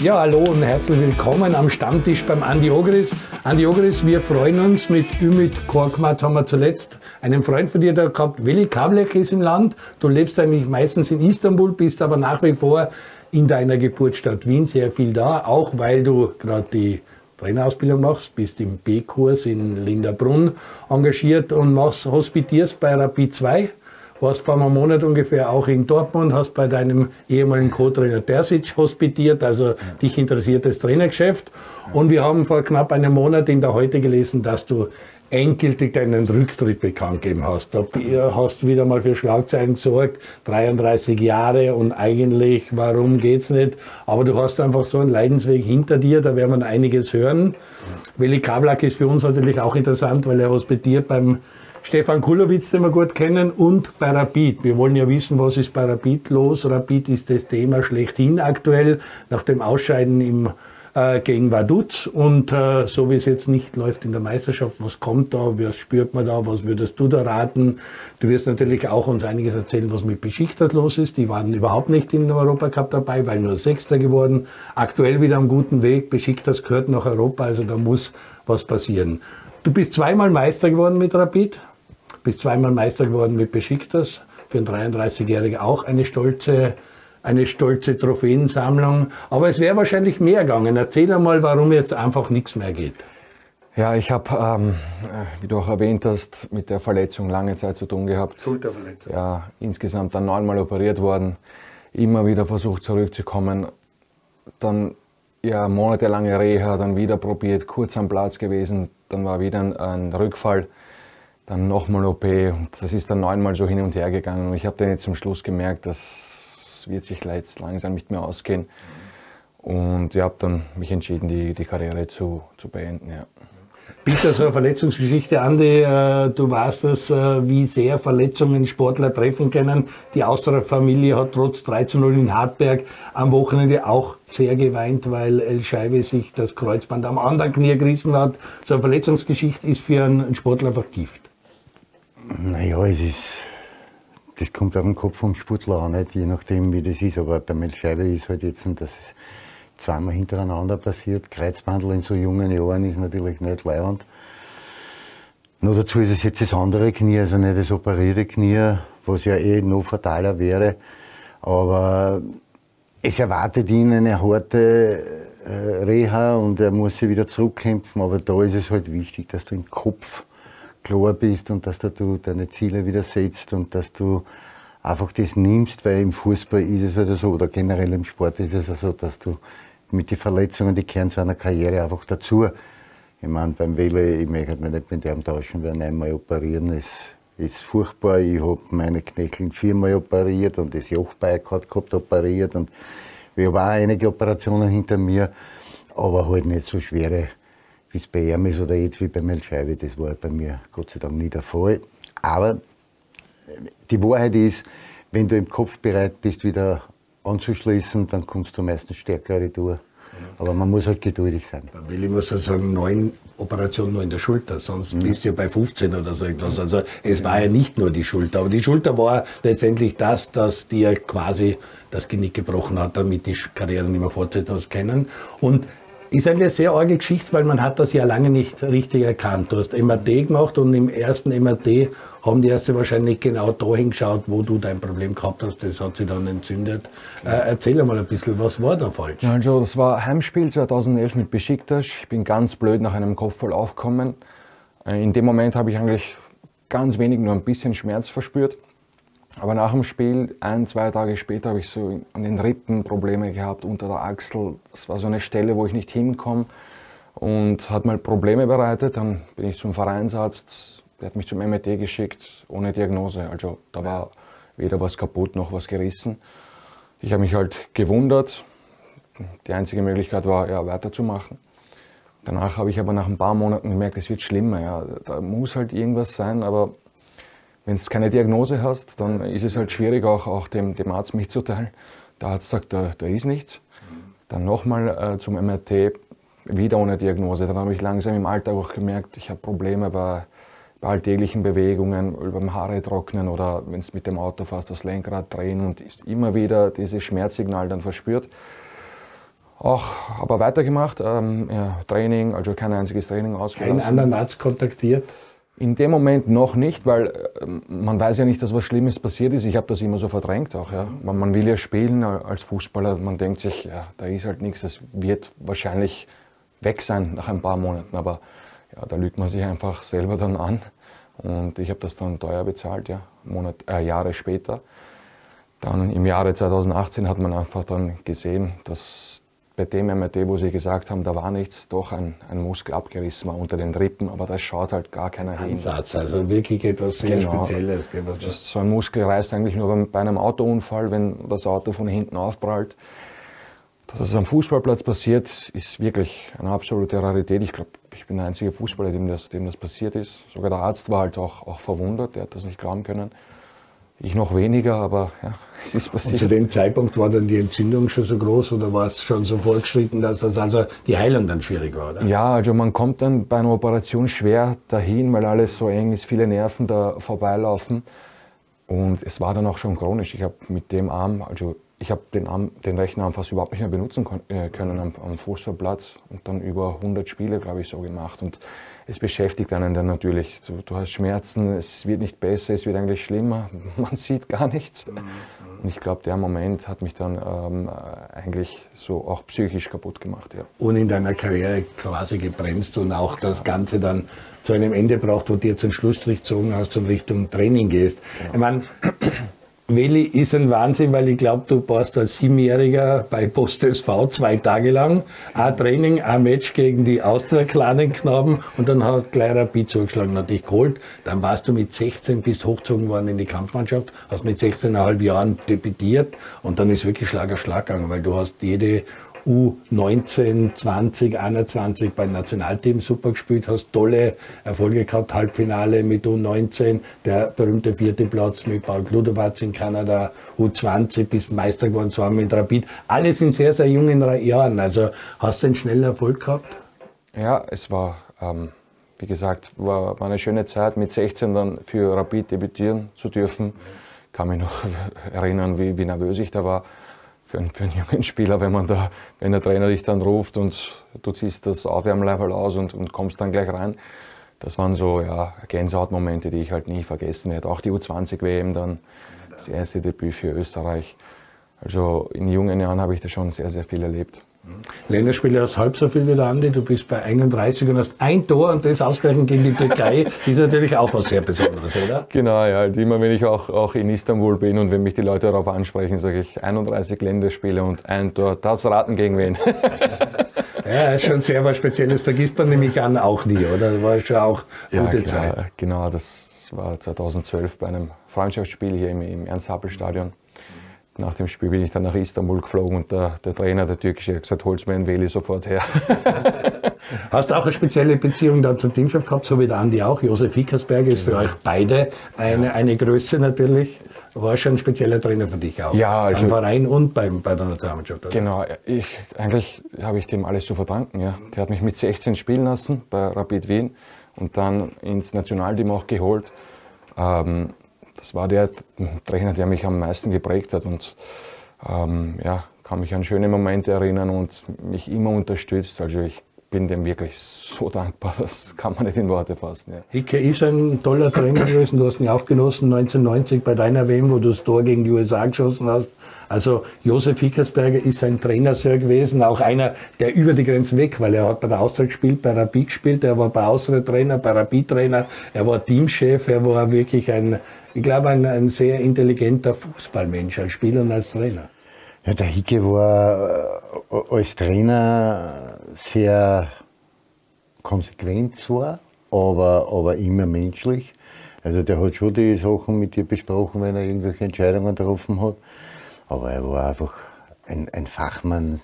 Ja, hallo und herzlich willkommen am Stammtisch beim Andi Ogris. Andi Ogris, wir freuen uns mit Ümit Korkmaz haben wir zuletzt einen Freund von dir da gehabt. Willi Kablek ist im Land. Du lebst eigentlich meistens in Istanbul, bist aber nach wie vor in deiner Geburtsstadt Wien sehr viel da, auch weil du gerade die Trainerausbildung machst, bist im B-Kurs in Linderbrunn engagiert und machst, hospitierst bei Rapid 2 warst vor einem Monat ungefähr auch in Dortmund, hast bei deinem ehemaligen Co-Trainer Terzic hospitiert, also ja. dich interessiert das Trainergeschäft. Ja. Und wir haben vor knapp einem Monat in der Heute gelesen, dass du endgültig deinen Rücktritt bekannt gegeben hast. Da hast du wieder mal für Schlagzeilen gesorgt, 33 Jahre und eigentlich, warum geht's nicht? Aber du hast einfach so einen Leidensweg hinter dir, da werden wir einiges hören. Willi Kablak ist für uns natürlich auch interessant, weil er hospitiert beim Stefan Kulowitz, den wir gut kennen, und bei Rapid. Wir wollen ja wissen, was ist bei Rapid los. Rapid ist das Thema schlechthin aktuell, nach dem Ausscheiden im, äh, gegen Vaduz. Und äh, so wie es jetzt nicht läuft in der Meisterschaft, was kommt da, was spürt man da, was würdest du da raten? Du wirst natürlich auch uns einiges erzählen, was mit Beschichters los ist. Die waren überhaupt nicht in der Europacup dabei, weil nur Sechster geworden. Aktuell wieder am guten Weg. Beschichters gehört nach Europa, also da muss was passieren. Du bist zweimal Meister geworden mit Rapid bist zweimal Meister geworden mit Besiktas, für einen 33-Jährigen auch eine stolze, eine stolze Trophäensammlung. Aber es wäre wahrscheinlich mehr gegangen. Erzähl einmal, warum jetzt einfach nichts mehr geht. Ja, ich habe, ähm, wie du auch erwähnt hast, mit der Verletzung lange Zeit zu tun gehabt. Schulterverletzung. Ja, insgesamt dann neunmal operiert worden, immer wieder versucht zurückzukommen. Dann ja, monatelange Reha, dann wieder probiert, kurz am Platz gewesen, dann war wieder ein, ein Rückfall dann nochmal OP und das ist dann neunmal so hin und her gegangen und ich habe dann jetzt zum Schluss gemerkt, das wird sich jetzt langsam nicht mehr ausgehen und ich habe dann mich entschieden, die, die Karriere zu, zu beenden. Ja. Bitte so eine Verletzungsgeschichte, Andi. Äh, du weißt es, äh, wie sehr Verletzungen Sportler treffen können. Die Austria-Familie hat trotz 3 zu 0 in Hartberg am Wochenende auch sehr geweint, weil El Scheibe sich das Kreuzband am anderen Knie gerissen hat. So eine Verletzungsgeschichte ist für einen Sportler einfach Gift. Naja, es ist, das kommt auf den Kopf vom Sportler an, nicht? je nachdem wie das ist. Aber bei Melscheibe ist halt jetzt, dass es zweimal hintereinander passiert. Kreuzbandel in so jungen Jahren ist natürlich nicht leibend. Nur dazu ist es jetzt das andere Knie, also nicht das operierte Knie, was ja eh noch fataler wäre. Aber es erwartet ihn eine harte äh, Reha und er muss sich wieder zurückkämpfen. Aber da ist es halt wichtig, dass du im Kopf klar bist und dass du deine Ziele wieder setzt und dass du einfach das nimmst, weil im Fußball ist es halt so, oder generell im Sport ist es so, dass du mit den Verletzungen, die kehren zu einer Karriere einfach dazu. Ich meine, beim Welle, ich möchte mich nicht mit dem tauschen, weil einmal operieren ist, ist furchtbar. Ich habe meine Knöchel viermal operiert und das Jochbein hat gehabt operiert und wir haben auch einige Operationen hinter mir, aber halt nicht so schwere wie es bei ihm ist oder jetzt wie bei Melscheibe, das war bei mir Gott sei Dank nie der Fall. Aber die Wahrheit ist, wenn du im Kopf bereit bist, wieder anzuschließen, dann kommst du meistens stärker retour. Aber man muss halt geduldig sein. Bei Willi muss er sagen, neun Operationen nur in der Schulter, sonst mhm. bist du ja bei 15 oder so etwas. Also es war ja nicht nur die Schulter, aber die Schulter war letztendlich das, das dir quasi das Genick gebrochen hat, damit die Karriere nicht mehr fortsetzen können. Und ist eigentlich eine sehr arge Geschichte, weil man hat das ja lange nicht richtig erkannt. Du hast MRT gemacht und im ersten MRT haben die Ärzte wahrscheinlich genau da hingeschaut, wo du dein Problem gehabt hast. Das hat sich dann entzündet. Äh, erzähl mal ein bisschen, was war da falsch? Also das war Heimspiel 2011 mit Besiktas. Ich bin ganz blöd nach einem Kopfball aufgekommen. Äh, in dem Moment habe ich eigentlich ganz wenig, nur ein bisschen Schmerz verspürt. Aber nach dem Spiel, ein, zwei Tage später, habe ich so an den Rippen Probleme gehabt, unter der Achsel. Das war so eine Stelle, wo ich nicht hinkomme und hat mal Probleme bereitet. Dann bin ich zum Vereinsarzt, der hat mich zum MRT geschickt, ohne Diagnose. Also da war weder was kaputt noch was gerissen. Ich habe mich halt gewundert. Die einzige Möglichkeit war, ja, weiterzumachen. Danach habe ich aber nach ein paar Monaten gemerkt, es wird schlimmer. Ja. Da muss halt irgendwas sein, aber wenn du keine Diagnose hast, dann ist es halt schwierig, auch, auch dem, dem Arzt mitzuteilen. Der Arzt sagt, da, da ist nichts. Dann nochmal äh, zum MRT, wieder ohne Diagnose. Dann habe ich langsam im Alltag auch gemerkt, ich habe Probleme bei, bei alltäglichen Bewegungen, beim Haare trocknen oder wenn es mit dem Auto fährst, das Lenkrad drehen und immer wieder dieses Schmerzsignal dann verspürt. Auch aber weitergemacht, ähm, ja, Training, also kein einziges Training ausgelassen. Keinen anderen Arzt kontaktiert? In dem Moment noch nicht, weil äh, man weiß ja nicht, dass was Schlimmes passiert ist. Ich habe das immer so verdrängt auch. Ja. Man, man, will ja spielen als Fußballer. Man denkt sich, ja, da ist halt nichts. Das wird wahrscheinlich weg sein nach ein paar Monaten. Aber ja, da lügt man sich einfach selber dann an. Und ich habe das dann teuer bezahlt, ja, Monat, äh, Jahre später. Dann im Jahre 2018 hat man einfach dann gesehen, dass bei dem MRT, wo sie gesagt haben, da war nichts, doch ein, ein Muskel abgerissen war unter den Rippen, aber da schaut halt gar keiner hin. Ansatz, also wirklich etwas sehr genau. Spezielles. so ein Muskel reißt eigentlich nur bei einem Autounfall, wenn das Auto von hinten aufprallt. Dass es am Fußballplatz passiert, ist wirklich eine absolute Rarität. Ich glaube, ich bin der einzige Fußballer, dem das, dem das passiert ist. Sogar der Arzt war halt auch, auch verwundert, der hat das nicht glauben können. Ich noch weniger, aber ja, es ist passiert. Und zu dem Zeitpunkt war dann die Entzündung schon so groß oder war es schon so fortgeschritten, dass das also die Heilung dann schwierig war? Oder? Ja, also man kommt dann bei einer Operation schwer dahin, weil alles so eng ist, viele Nerven da vorbeilaufen. Und es war dann auch schon chronisch. Ich habe mit dem Arm, also ich habe den, Arm, den rechten Arm fast überhaupt nicht mehr benutzen äh, können am, am Fußballplatz und dann über 100 Spiele, glaube ich, so gemacht. Und es beschäftigt einen dann natürlich. Du, du, hast Schmerzen, es wird nicht besser, es wird eigentlich schlimmer, man sieht gar nichts. Mhm. Und ich glaube, der Moment hat mich dann ähm, eigentlich so auch psychisch kaputt gemacht. Ja. Und in deiner Karriere quasi gebremst und auch das Ganze dann zu einem Ende braucht, wo du jetzt einen Schlussstrich gezogen hast und Richtung Training gehst. Ja. Ich meine, Willi ist ein Wahnsinn, weil ich glaube, du warst als Siebenjähriger bei Post SV zwei Tage lang. Ein Training, ein Match gegen die Austria Knaben und dann hat gleich Rapid zugeschlagen, hat dich geholt. Dann warst du mit 16 bist hochgezogen worden in die Kampfmannschaft, hast mit 16,5 Jahren debütiert und dann ist wirklich Schlag auf Schlag gegangen, weil du hast jede U19, 20, 21 beim Nationalteam super gespielt, hast tolle Erfolge gehabt, Halbfinale mit U19, der berühmte vierte Platz mit Paul Kludowatz in Kanada, U20 bis Meister geworden zwar mit Rapid. Alles in sehr, sehr jungen Jahren. Also hast du einen schnellen Erfolg gehabt? Ja, es war, ähm, wie gesagt, war, eine schöne Zeit, mit 16 dann für Rapid debütieren zu dürfen. Kann mich noch erinnern, wie, wie nervös ich da war für einen, für einen jungen Spieler, wenn man da, wenn der Trainer dich dann ruft und du ziehst das Aufwärmlevel aus und, und kommst dann gleich rein. Das waren so ja, Gänsehautmomente, die ich halt nie vergessen werde. Auch die U20-WM dann, das erste Debüt für Österreich. Also in jungen Jahren habe ich da schon sehr, sehr viel erlebt. Länderspiele hast halb so viel wie der Andi, du bist bei 31 und hast ein Tor und das ausgerechnet gegen die Türkei, ist natürlich auch was sehr Besonderes, oder? Genau, ja, halt immer wenn ich auch, auch in Istanbul bin und wenn mich die Leute darauf ansprechen, sage ich 31 Länderspiele und ein Tor. Darfst raten gegen wen? ja, ist schon sehr was Spezielles, vergisst man nämlich an auch nie, oder? Das war schon auch gute ja, Zeit. Genau, das war 2012 bei einem Freundschaftsspiel hier im, im Ernst-Happel-Stadion nach dem Spiel bin ich dann nach Istanbul geflogen und der, der Trainer, der Türkische, hat gesagt, hol's mir einen Veli sofort her. Hast du auch eine spezielle Beziehung dann zum Teamchef gehabt, so wie der Andi auch? Josef Hickersberger ist für euch beide eine, eine Größe natürlich. War schon ein spezieller Trainer für dich auch. Ja, also, Beim Verein und beim, bei der Nationalmannschaft. Oder? Genau, ich, eigentlich habe ich dem alles zu verdanken. Ja. Der hat mich mit 16 spielen lassen bei Rapid Wien und dann ins Nationalteam auch geholt. Ähm, das war der Trainer, der mich am meisten geprägt hat und ähm, ja, kann mich an schöne Momente erinnern und mich immer unterstützt. Also ich bin dem wirklich so dankbar, das kann man nicht in Worte fassen. Ja. Hicke ist ein toller Trainer gewesen, du hast ihn auch genossen 1990 bei deiner WM, wo du das Tor gegen die USA geschossen hast. Also Josef Hickersberger ist ein Trainer gewesen, auch einer, der über die Grenzen weg, weil er hat bei der Austria gespielt, bei Rapid gespielt, er war bei Austria Trainer, bei Rapid Trainer, er war Teamchef, er war wirklich ein, ich glaube, ein, ein sehr intelligenter Fußballmensch, als Spieler und als Trainer. Ja, der Hicke war äh, als Trainer sehr konsequent zwar, aber, aber immer menschlich. Also der hat schon die Sachen mit dir besprochen, wenn er irgendwelche Entscheidungen getroffen hat. Aber er war einfach ein, ein Fachmann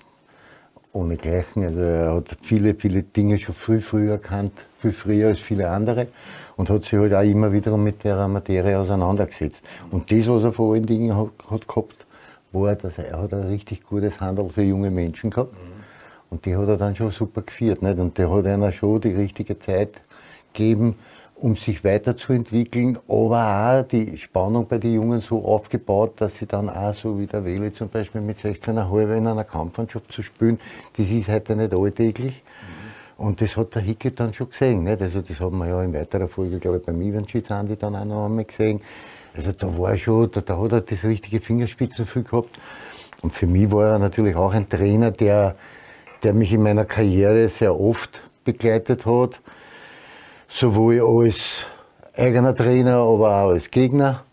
ohnegleichen. Also er hat viele, viele Dinge schon früh, früh erkannt, viel früher als viele andere und hat sich halt auch immer wiederum mit der Materie auseinandergesetzt. Und das, was er vor allen Dingen hat, hat gehabt, war, dass er, er hat ein richtig gutes Handel für junge Menschen gehabt. Mhm. Und die hat er dann schon super geführt. Nicht? Und der hat einer schon die richtige Zeit gegeben, um sich weiterzuentwickeln, aber auch die Spannung bei den Jungen so aufgebaut, dass sie dann auch so wie der Wele zum Beispiel mit 16,5 in einer Kampfmannschaft zu spielen, das ist heute nicht alltäglich. Und das hat der Hicke dann schon gesehen. Nicht? Also das haben wir ja in weiterer Folge, glaube ich, beim Ivančić Andi dann auch noch einmal gesehen. Also da war schon, da, da hat er das richtige Fingerspitzengefühl gehabt. Und für mich war er natürlich auch ein Trainer, der, der mich in meiner Karriere sehr oft begleitet hat sowohl als eigener Trainer, aber auch als Gegner.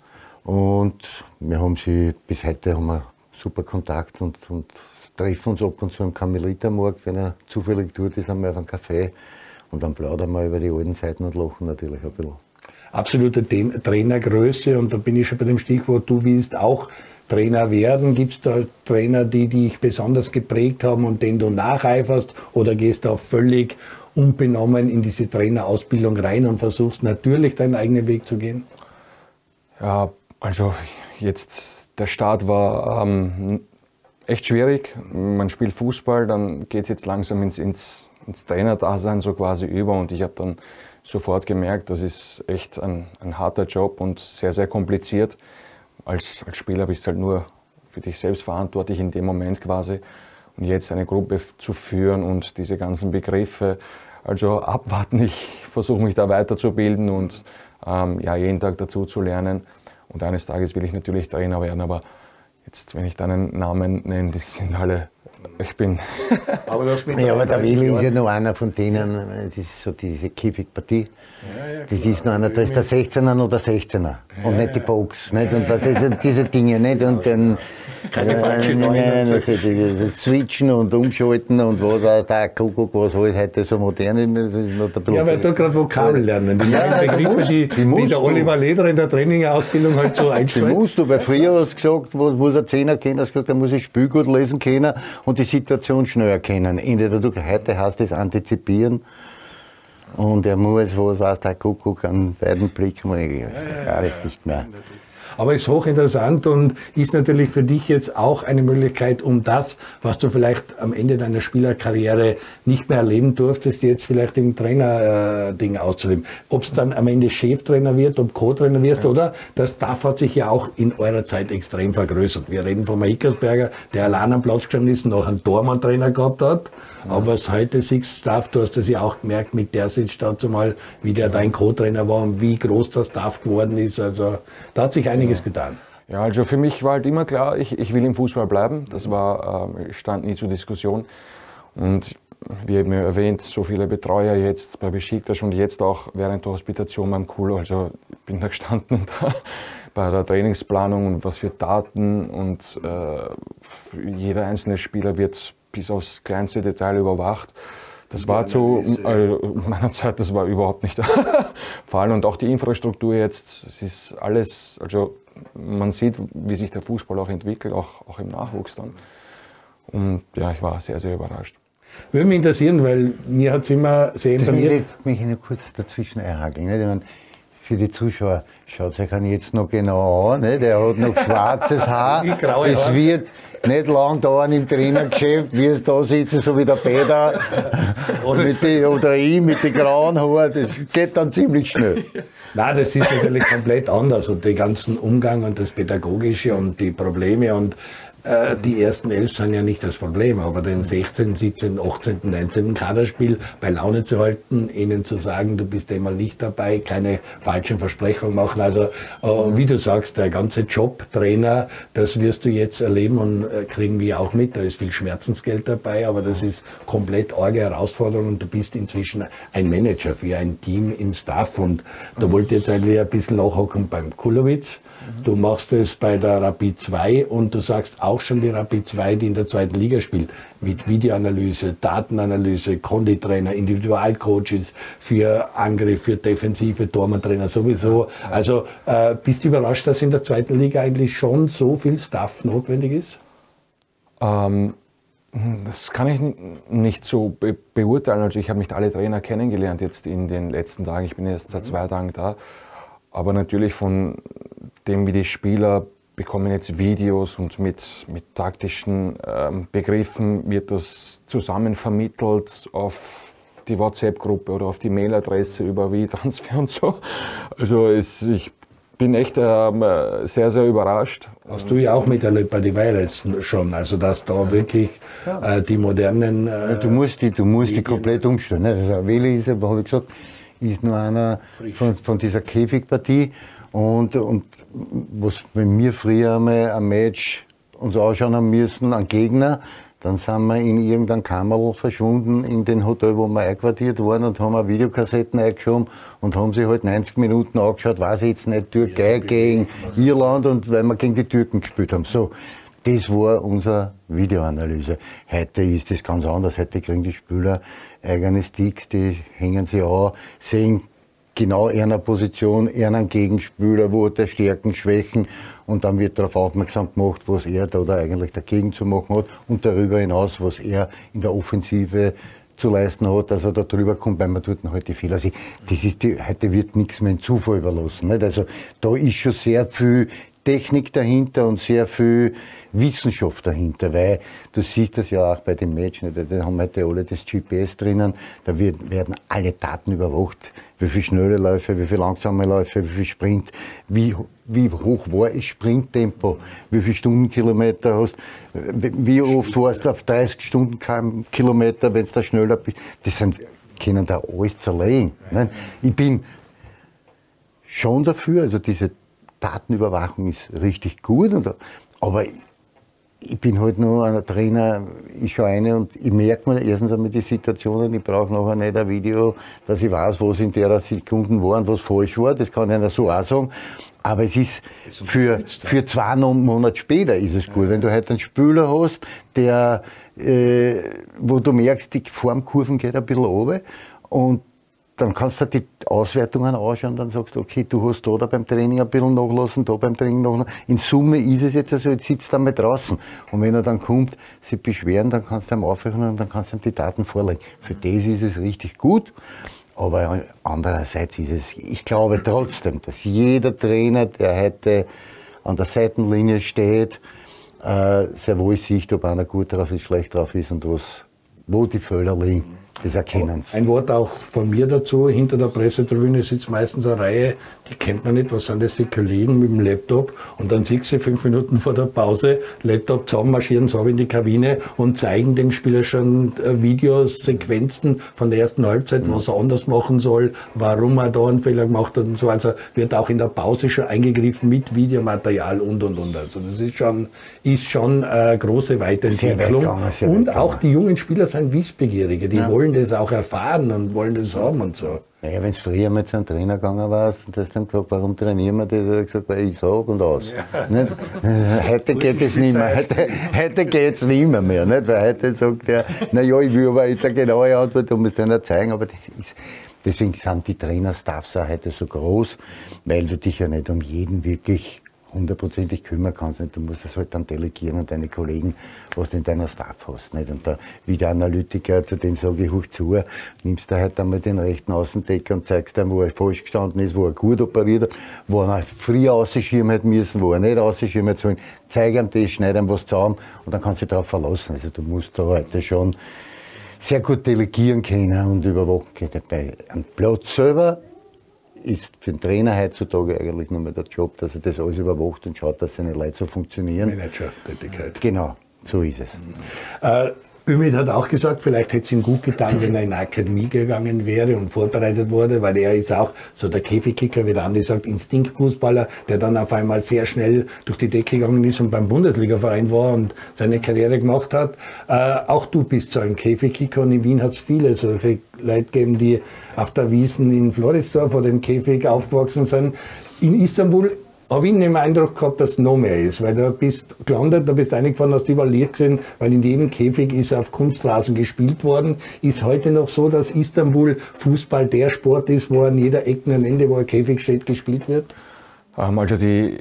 Und wir haben sie bis heute haben wir super Kontakt und, und treffen uns ab und zu am Karmelitermarkt, wenn er zufällig tut, ist einmal auf einem Café und dann plaudern wir über die alten Zeiten und lachen natürlich ein bisschen. Absolute Trainergröße und da bin ich schon bei dem Stichwort, du willst auch Trainer werden. Gibt es da Trainer, die dich besonders geprägt haben und denen du nacheiferst oder gehst du auch völlig unbenommen in diese Trainerausbildung rein und versuchst natürlich deinen eigenen Weg zu gehen? Ja, also jetzt der Start war ähm, echt schwierig. Man spielt Fußball, dann geht es jetzt langsam ins, ins, ins Trainerdasein so quasi über und ich habe dann sofort gemerkt, das ist echt ein, ein harter Job und sehr, sehr kompliziert. Als, als Spieler bist du halt nur für dich selbst verantwortlich in dem Moment quasi. Und jetzt eine Gruppe zu führen und diese ganzen Begriffe, also abwarten, ich versuche mich da weiterzubilden und ähm, ja, jeden Tag dazu zu lernen. Und eines Tages will ich natürlich Trainer werden, aber jetzt, wenn ich dann einen Namen nenne, das sind alle ich bin. aber, das ja, aber der Willi ist ja noch einer von denen, das ist so diese Kiefig-Partie. Ja, ja, das ist noch einer, da ist der 16er oder 16er ja, und nicht die Box. Nicht? Und diese, diese Dinge nicht. Und dann. Keine falschen nein, nein, Switchen und umschalten und was weiß der Kuckuck, was alles heute so modern ist. Ja, weil du gerade Vokabel lernen. Die neuen Begriffe, die, die, die der Oliver Leder in der Trainingausbildung halt so einstellt. Die musst du, weil früher hast du gesagt, wo, muss ein Zehner kennen, hast du gesagt, da muss ich Spielgut lesen können und die Situation schnell erkennen. Entweder du, heute heißt es antizipieren und er muss, was weiß der Kuckuck, an beiden Blicken, ja, ja, ja, ja, nicht mehr. Aber ist hochinteressant und ist natürlich für dich jetzt auch eine Möglichkeit, um das, was du vielleicht am Ende deiner Spielerkarriere nicht mehr erleben durftest, jetzt vielleicht im Trainer-Ding auszuleben. Ob es dann am Ende Cheftrainer wird, ob Co-Trainer wirst, ja. oder? Das Staff hat sich ja auch in eurer Zeit extrem vergrößert. Wir reden von Hickersberger, der allein am Platz gestanden ist, noch einen Tormann-Trainer gehabt hat. Ja. Aber es heute siehst Staff, du hast das ja auch gemerkt mit der Sitz dazu mal, wie der ja. dein Co-Trainer war und wie groß das Staff geworden ist. Also da hat sich eine einiges getan. Ja, also für mich war halt immer klar, ich, ich will im Fußball bleiben. Das war, äh, stand nie zur Diskussion. Und wie eben erwähnt, so viele Betreuer jetzt bei Besiktas und jetzt auch während der Hospitation beim Kulo. Also ich bin da gestanden da bei der Trainingsplanung und was für Daten und äh, jeder einzelne Spieler wird bis aufs kleinste Detail überwacht. Das war zu äh, meiner Zeit, das war überhaupt nicht Vor allem Und auch die Infrastruktur jetzt, es ist alles, also man sieht, wie sich der Fußball auch entwickelt, auch, auch im Nachwuchs dann. Und ja, ich war sehr, sehr überrascht. Würde mich interessieren, weil mir hat es immer sehr imponiert. Ich möchte mich kurz dazwischen einhakeln. Nicht? Für die Zuschauer, schaut euch an jetzt noch genau an, ne? der hat noch schwarzes Haar. es wird nicht lang dauern im Trainergeschäft, wie es da sitzen, so wie der Peter die, oder ich mit den grauen Haaren, das geht dann ziemlich schnell. Nein, das ist natürlich komplett anders und den ganzen Umgang und das Pädagogische und die Probleme und äh, die ersten elf sind ja nicht das Problem, aber den 16., 17., 18., 19. Kaderspiel bei Laune zu halten, ihnen zu sagen, du bist einmal nicht dabei, keine falschen Versprechungen machen. Also, äh, wie du sagst, der ganze Job, Trainer, das wirst du jetzt erleben und äh, kriegen wir auch mit. Da ist viel Schmerzensgeld dabei, aber das ist komplett arge Herausforderung und du bist inzwischen ein Manager für ein Team im Staff und da wollte jetzt eigentlich ein bisschen nachhocken beim Kulowitz Du machst es bei der Rapid 2 und du sagst auch schon die Rapid 2, die in der zweiten Liga spielt, mit Videoanalyse, Datenanalyse, Konditrainer, Individualcoaches für Angriff, für Defensive, Tormantrainer sowieso. Also äh, bist du überrascht, dass in der zweiten Liga eigentlich schon so viel Staff notwendig ist? Ähm, das kann ich nicht so be beurteilen. Also ich habe nicht alle Trainer kennengelernt jetzt in den letzten Tagen. Ich bin erst seit zwei Tagen da. Aber natürlich von dem, wie die Spieler bekommen jetzt Videos und mit, mit taktischen ähm, Begriffen wird das zusammen vermittelt auf die WhatsApp-Gruppe oder auf die Mailadresse über wie Transfer und so. Also es, ich bin echt ähm, sehr, sehr überrascht. Hast du ja auch miterlebt bei den Violets schon, also dass da wirklich äh, die modernen... Äh, du musst die, du musst die komplett umstellen. Ne? Also Welle ist, habe ich gesagt, ist nur einer von, von, dieser Käfigpartie. Und, und was, wenn wir früher einmal ein Match uns anschauen haben müssen, einen Gegner, dann sind wir in irgendein Kammerl verschwunden in den Hotel, wo wir einquartiert waren und haben Videokassetten eingeschoben und haben sich halt 90 Minuten angeschaut, weiß ich jetzt nicht, Türkei gegen Irland und weil wir gegen die Türken gespielt haben. So, das war unsere Videoanalyse. Heute ist das ganz anders. Heute kriegen die Spieler eigene Sticks, die hängen sie an, sehen genau einer Position, einen Gegenspieler, wo der Stärken, Schwächen und dann wird darauf aufmerksam gemacht, was er da oder eigentlich dagegen zu machen hat und darüber hinaus, was er in der Offensive zu leisten hat, dass er da drüber kommt, weil man dort halt die Fehler sieht. Das ist die, heute wird nichts mehr in Zufall überlassen. Nicht? Also da ist schon sehr viel Technik dahinter und sehr viel Wissenschaft dahinter, weil du siehst das ja auch bei den Matchen, da haben heute alle das GPS drinnen, da wird, werden alle Daten überwacht, wie viel schnelle Läufe, wie viel langsame Läufe, wie viel Sprint, wie, wie hoch war das Sprinttempo, wie viele Stundenkilometer hast, wie oft warst du auf 30 Stundenkilometer, wenn du da schneller bist, das sind, können da alles zerlegen. Ich bin schon dafür, also diese Datenüberwachung ist richtig gut, und, aber ich bin halt nur ein Trainer, ich schaue eine und ich merke mir erstens einmal die Situationen, ich brauche nachher nicht ein Video, dass ich weiß, was in der Sekunden war und was falsch war, das kann einer so auch sagen. Aber es ist für, für zwei Monate später ist es gut. Wenn du heute einen Spüler hast, der, äh, wo du merkst, die Formkurven geht ein bisschen runter und dann kannst du die Auswertungen anschauen, dann sagst du, okay, du hast da, da beim Training ein bisschen nachlassen, da beim Training nachlassen. In Summe ist es jetzt also, jetzt sitzt er mal draußen. Und wenn er dann kommt, sich beschweren, dann kannst du ihm aufrechnen und dann kannst du ihm die Daten vorlegen. Für das ist es richtig gut. Aber andererseits ist es, ich glaube trotzdem, dass jeder Trainer, der heute an der Seitenlinie steht, äh, sehr wohl sieht, ob einer gut drauf ist, schlecht drauf ist und was, wo die Fehler liegen des Erkennens. Ein Wort auch von mir dazu. Hinter der Pressetribüne sitzt meistens eine Reihe, die kennt man nicht. Was sind das die Kollegen mit dem Laptop? Und dann siehst du fünf Minuten vor der Pause, Laptop zusammen, marschieren so in die Kabine und zeigen dem Spieler schon äh, Videos, Sequenzen von der ersten Halbzeit, was er anders machen soll, warum er da einen Fehler gemacht hat und so. Also wird auch in der Pause schon eingegriffen mit Videomaterial und und und. Also das ist schon, ist schon eine große Weiterentwicklung. und auch die jungen Spieler sind wissbegierige, die ja. wollen wollen das auch erfahren und wollen das haben und so. Naja, wenn es früher mal zu einem Trainer gegangen war und hast dann gefragt, warum trainieren wir das? Hat er gesagt, weil ich sag und aus. Ja. Heute geht es nicht mehr. Heute, heute geht es nicht mehr, mehr. Nicht? Weil heute sagt er, naja, ich will aber jetzt eine genaue Antwort, um es dann zeigen. Aber das ist, deswegen sind die Trainerstaffs auch heute so groß, weil du dich ja nicht um jeden wirklich hundertprozentig kümmern kannst. Nicht? Du musst es halt dann delegieren an deine Kollegen, was du in deiner Staff hast. Nicht? Und der Videoanalytiker, zu dem sage ich hoch zu, nimmst du halt einmal den rechten Außendecker und zeigst ihm, wo er falsch gestanden ist, wo er gut operiert hat, wo er früher ausschirmen hätte müssen, wo er nicht ausschirmen hätte sollen. Zeig ihm das, schneid ihm was zusammen und dann kannst du dich darauf verlassen. Also du musst da heute schon sehr gut delegieren können und überwachen können. Bei einem Platz selber ist für den Trainer heutzutage eigentlich nur mehr der Job, dass er das alles überwacht und schaut, dass seine Leute so funktionieren. Manager-Tätigkeit. Genau, so ist es. Äh, Ümit hat auch gesagt, vielleicht hätte es ihm gut getan, wenn er in eine Akademie gegangen wäre und vorbereitet wurde, weil er ist auch so der Käfigkicker, wie der Andi sagt, Instinktfußballer, der dann auf einmal sehr schnell durch die Decke gegangen ist und beim Bundesligaverein war und seine Karriere gemacht hat. Äh, auch du bist so ein Käfigkicker und in Wien hat es viele solche Leute gegeben, die auf der Wiesen in Florisdorf oder im Käfig aufgewachsen sind. In Istanbul habe ich den Eindruck gehabt, dass es noch mehr ist, weil du bist gelandet, da bist eingefahren, hast überall Licht gesehen, weil in jedem Käfig ist auf Kunstrasen gespielt worden. Ist heute noch so, dass Istanbul Fußball der Sport ist, wo an jeder Ecke ein Ende, wo ein Käfig steht, gespielt wird? Ähm, also die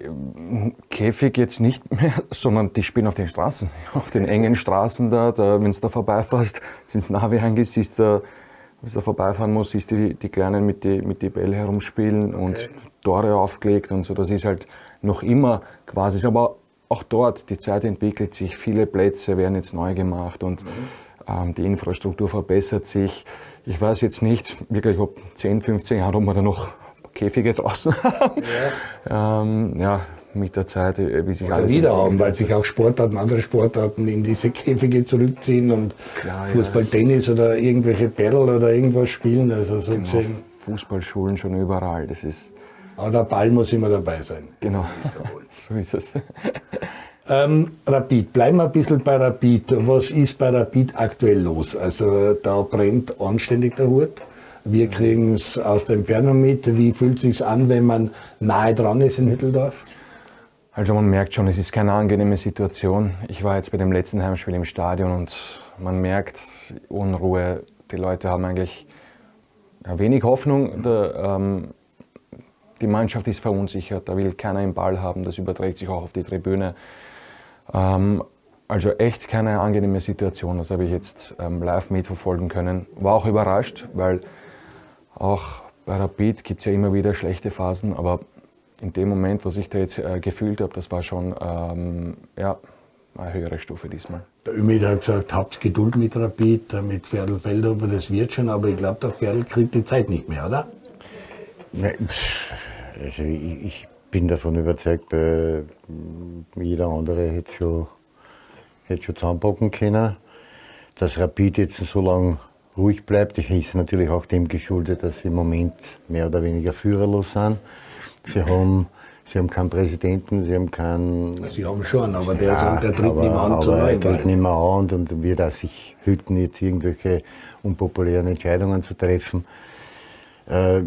Käfig jetzt nicht mehr, sondern die spielen auf den Straßen, auf den engen Straßen da, da wenn du da vorbeifährst, sind Navi angesichts da wenn du da vorbeifahren muss, siehst du die, die Kleinen mit die, mit die Bälle herumspielen und okay. Tore aufgelegt und so. Das ist halt noch immer quasi, aber auch dort, die Zeit entwickelt sich, viele Plätze werden jetzt neu gemacht und mhm. Ähm, die Infrastruktur verbessert sich. Ich weiß jetzt nicht wirklich, ob 10, 15 Jahre, ob wir da noch Käfige draußen haben. Ja. ähm, ja, mit der Zeit, äh, wie sich Oder alles wieder haben, weil sich auch Sportarten, andere Sportarten in diese Käfige zurückziehen und Klar, ja, Fußball, das- Tennis oder irgendwelche Battle oder irgendwas spielen. Also so Genau. Fußballschulen schon überall. Das ist Aber der Ball muss immer dabei sein. genau. so ist es. Ähm, Rapid, bleiben wir ein bisschen bei Rapid. Was ist bei Rapid aktuell los? Also da brennt anständig der Hut. Wir kriegen es aus der Entfernung mit. Wie fühlt es sich an, wenn man nahe dran ist in Hütteldorf? Also man merkt schon, es ist keine angenehme Situation. Ich war jetzt bei dem letzten Heimspiel im Stadion und man merkt Unruhe. Die Leute haben eigentlich wenig Hoffnung. Der, ähm, die Mannschaft ist verunsichert, da will keiner den Ball haben. Das überträgt sich auch auf die Tribüne. Ähm, also echt keine angenehme Situation. Das habe ich jetzt ähm, live mitverfolgen können. War auch überrascht, weil auch bei Rapid gibt es ja immer wieder schlechte Phasen, aber in dem Moment, was ich da jetzt äh, gefühlt habe, das war schon ähm, ja, eine höhere Stufe diesmal. Der Ümit hat gesagt, habt Geduld mit Rapid, äh, mit Ferdl Feldhofer, das wird schon, aber ich glaube, der Ferdl kriegt die Zeit nicht mehr, oder? Nein, also ich, ich bin davon überzeugt, bei jeder andere hätte schon, hätte schon zusammenpacken können. Dass Rapid jetzt so lange ruhig bleibt, ist natürlich auch dem geschuldet, dass sie im Moment mehr oder weniger führerlos sind. Sie haben, sie haben keinen Präsidenten, sie haben keinen Sie haben schon, aber der, ja, der tritt aber, nicht mehr an zu aber er Neuwahlen. tritt nicht mehr an und wird auch sich hüten, jetzt irgendwelche unpopulären Entscheidungen zu treffen. Äh,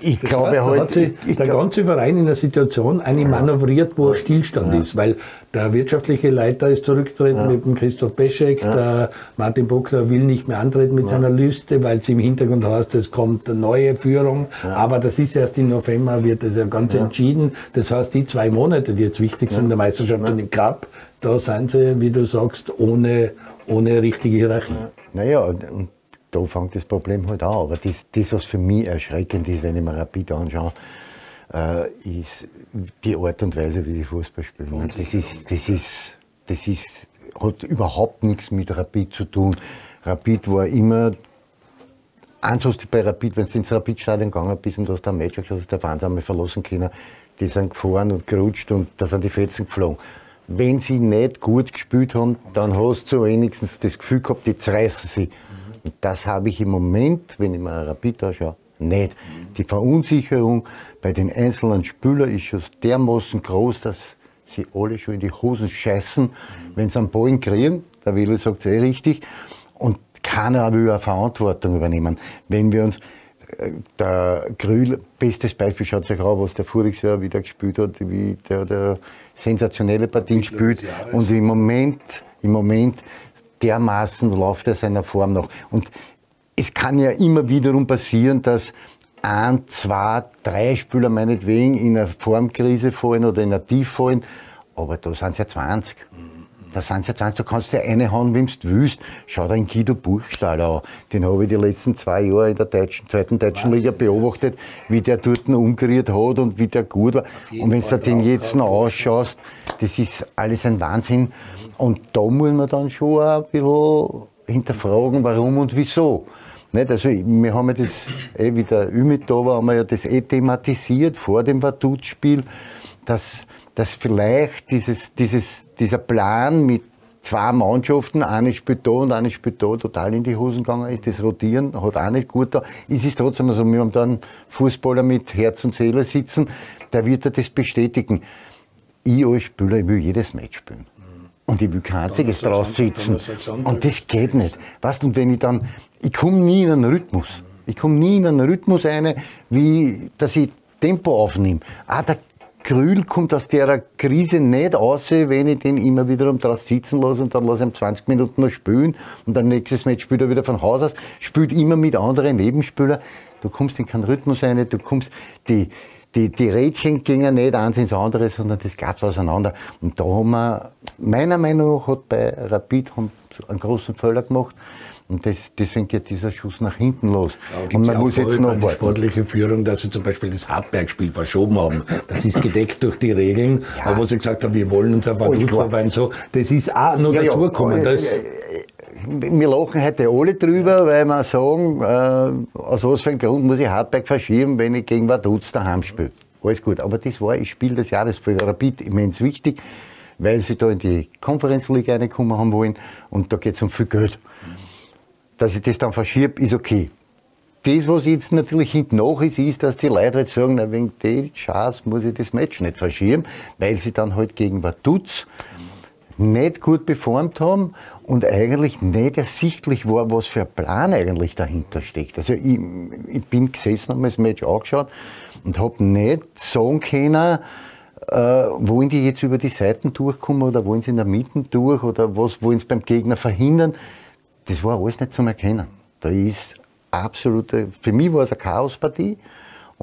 ich Das glaube heißt, halt, hat sich ich, ich der glaub, ganze Verein in einer Situation eine manövriert, wo ein Stillstand ist, weil der wirtschaftliche Leiter ist zurückgetreten mit dem Christoph Peschek, der Martin Bockler will nicht mehr antreten mit seiner Liste, weil es im Hintergrund heißt, es kommt eine neue Führung, aber das ist erst im November, wird das ja ganz entschieden. Das heißt, die zwei Monate, die jetzt wichtig sind, der Meisterschaft und im Cup, da sind sie, wie du sagst, ohne, ohne richtige Hierarchie. naja, und da fängt das Problem halt an. Aber das, das, was für mich erschreckend ist, wenn ich mir Rapid anschaue, äh, ist die Art und Weise, wie die Fußball spielen. Das ist, das ist, das ist, hat überhaupt nichts mit Rapid zu tun. Rapid war immer eins hast du bei Rapid, wenn du ins Rapid-Stadion gegangen bist und du hast ein Match geschaut, hast du der Wahnsam verlassen können. Die sind gefahren und gerutscht und da sind die Fetzen geflogen. Wenn sie nicht gut gespielt haben, dann hast du wenigstens das Gefühl gehabt, jetzt reißen sie. Und das habe ich im Moment, wenn ich mir Rapid anschaue, nicht. Die Verunsicherung bei den einzelnen Spielern ist schon dermaßen groß, dass sie alle schon in die Hosen scheißen, wenn sie einen Ball kriegen. Der Wille sagt es eh richtig. Und keiner will eine Verantwortung übernehmen. Wenn wir uns, äh, der Grühl, bestes Beispiel, schaut euch an, was der voriges Jahr wieder gespielt hat, wie der, der sensationelle Partien spielt. Und im Moment, im Moment dermaßen läuft er seiner Form noch. Und es kann ja immer wiederum passieren, dass ein, zwei, drei Spieler meinetwegen in eine Formkrise fallen oder in eine Tief fallen, aber da sind es ja 20. Da sind es ja 20, du kannst ja eine hauen, wem du willst. Schau dir den Guido Buchstahl an. Den habe ich die letzten zwei Jahre in der deutschen, zweiten deutschen Liga beobachtet, wie der dort umgeriert hat und wie der gut war. Und wenn du den jetzt noch ausschaust, das ist alles ein Wahnsinn. Und da muss man dann schon ein bisschen hinterfragen, warum und wieso. Nicht? Also, wir haben ja das, eh, wie der Ümit da war, haben wir ja das eh thematisiert vor dem Vaduz-Spiel, dass, dass vielleicht dieses, dieses, dieser Plan mit zwei Mannschaften, eine spielt da und eine spielt da, total in die Hosen gegangen ist. Das Rotieren hat auch nicht gut da. Es ist trotzdem so, wir haben da einen Fußballer mit Herz und Seele sitzen, der wird ja das bestätigen. Ich als Spieler, ich will jedes Match spielen. Und ich will kein einziges Donnerstag, draus Sonntag, sitzen. Und das geht nicht. Weißt du, und wenn ich dann, ich komme nie in einen Rhythmus. Ich komme nie in einen Rhythmus rein, wie, dass ich Tempo aufnehme. Ah, der Krül kommt aus der Krise nicht raus, wenn ich den immer wiederum draus sitzen lasse und dann lasse ich ihm 20 Minuten noch spielen und dann nächstes Match spielt er wieder von Haus aus, spielt immer mit anderen Nebenspielern. Du kommst in keinen Rhythmus rein, du kommst, die, die, die Rädchen gingen nicht eins ins andere, sondern das gab's auseinander. Und da haben wir, meiner Meinung nach, hat bei Rapid haben einen großen Fehler gemacht. Und das, deswegen geht dieser Schuss nach hinten los. Aber und man ja muss jetzt noch warten. sportliche Führung, dass sie zum Beispiel das Hartberg-Spiel verschoben haben. Das ist gedeckt durch die Regeln, aber wo sie gesagt haben, wir wollen uns auf Alles Vaduz klar. vorbei und so. Das ist auch noch Ja, ja, dazugekommen. Das, äh, wir lachen heute alle drüber, weil wir sagen, äh, aus was für einem Grund muss ich Hardback verschieben, wenn ich gegen Vaduz daheim spiele. Alles gut. Aber das war das Spiel des Jahres für Rapid immens wichtig, weil sie da in die Conference League reinkommen haben wollen und da geht es um viel Geld. Dass ich das dann verschiebe, ist okay. Das, was jetzt natürlich hinten nach ist, ist, dass die Leute halt sagen, na, wegen der Chance muss ich das Match nicht verschieben, weil sie dann halt gegen Vaduz nicht gut performt haben und eigentlich nicht ersichtlich war, was für ein Plan eigentlich dahinter steckt. Also ich, ich bin gesessen, habe mir das Match angeschaut und habe nicht sagen können, äh, wollen die jetzt über die Seiten durchkommen oder wollen sie in der Mitte durch oder was wollen sie beim Gegner verhindern. Das war alles nicht zum Erkennen. Da ist absolute, für mich war es eine Chaospartie.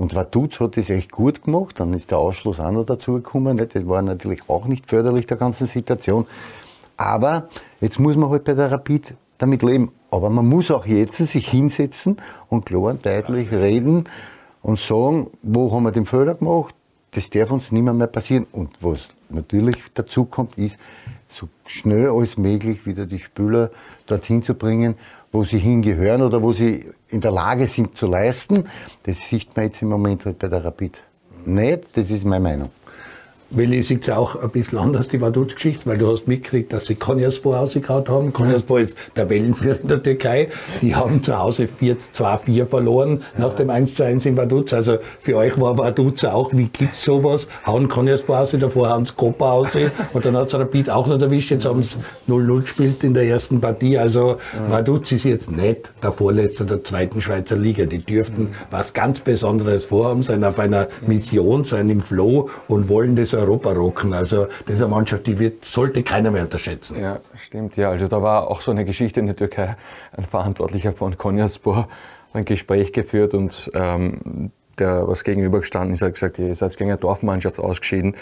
Und Vaduz hat das echt gut gemacht. Dann ist der Ausschluss auch noch dazu gekommen. Das war natürlich auch nicht förderlich der ganzen Situation. Aber jetzt muss man halt bei der Rapid damit leben. Aber man muss auch jetzt sich hinsetzen und klar und deutlich reden und sagen, wo haben wir den Fehler gemacht? Das darf uns nicht mehr, mehr passieren. Und was natürlich dazu kommt, ist, so schnell als möglich wieder die Spieler dorthin zu bringen, wo sie hingehören oder wo sie in der Lage sind zu leisten. Das sieht man jetzt im Moment halt bei der Rapid nicht. Das ist meine Meinung. Willi sieht es auch ein bisschen anders, die Vaduz-Geschichte, weil du hast mitgekriegt, dass sie Konyaspor ausgekaut haben. Konyaspor ist der Wellenführer in der Türkei. Die haben zu Hause 2-4 verloren nach dem 1-1 in Vaduz. Also für euch war Vaduz auch, wie gibt's sowas? Hauen Konyaspor aus, davor hauen sie Kopa aus und dann hat's Rapid auch noch erwischt. Jetzt haben sie 0-0 gespielt in der ersten Partie. Also Vaduz ist jetzt nicht der Vorletzte der zweiten Schweizer Liga. Die dürften was ganz Besonderes vorhaben, sein auf einer Mission, sein im Flow und wollen das Europa rocken. Also das ist eine Mannschaft, die wird, sollte keiner mehr unterschätzen. Ja, stimmt. Ja, also da war auch so eine Geschichte in der Türkei. Ein Verantwortlicher von Konyaspor ein Gespräch geführt und ähm, der was gegenübergestanden ist, hat gesagt, ihr seid gegen eine Dorfmannschaft ausgeschieden.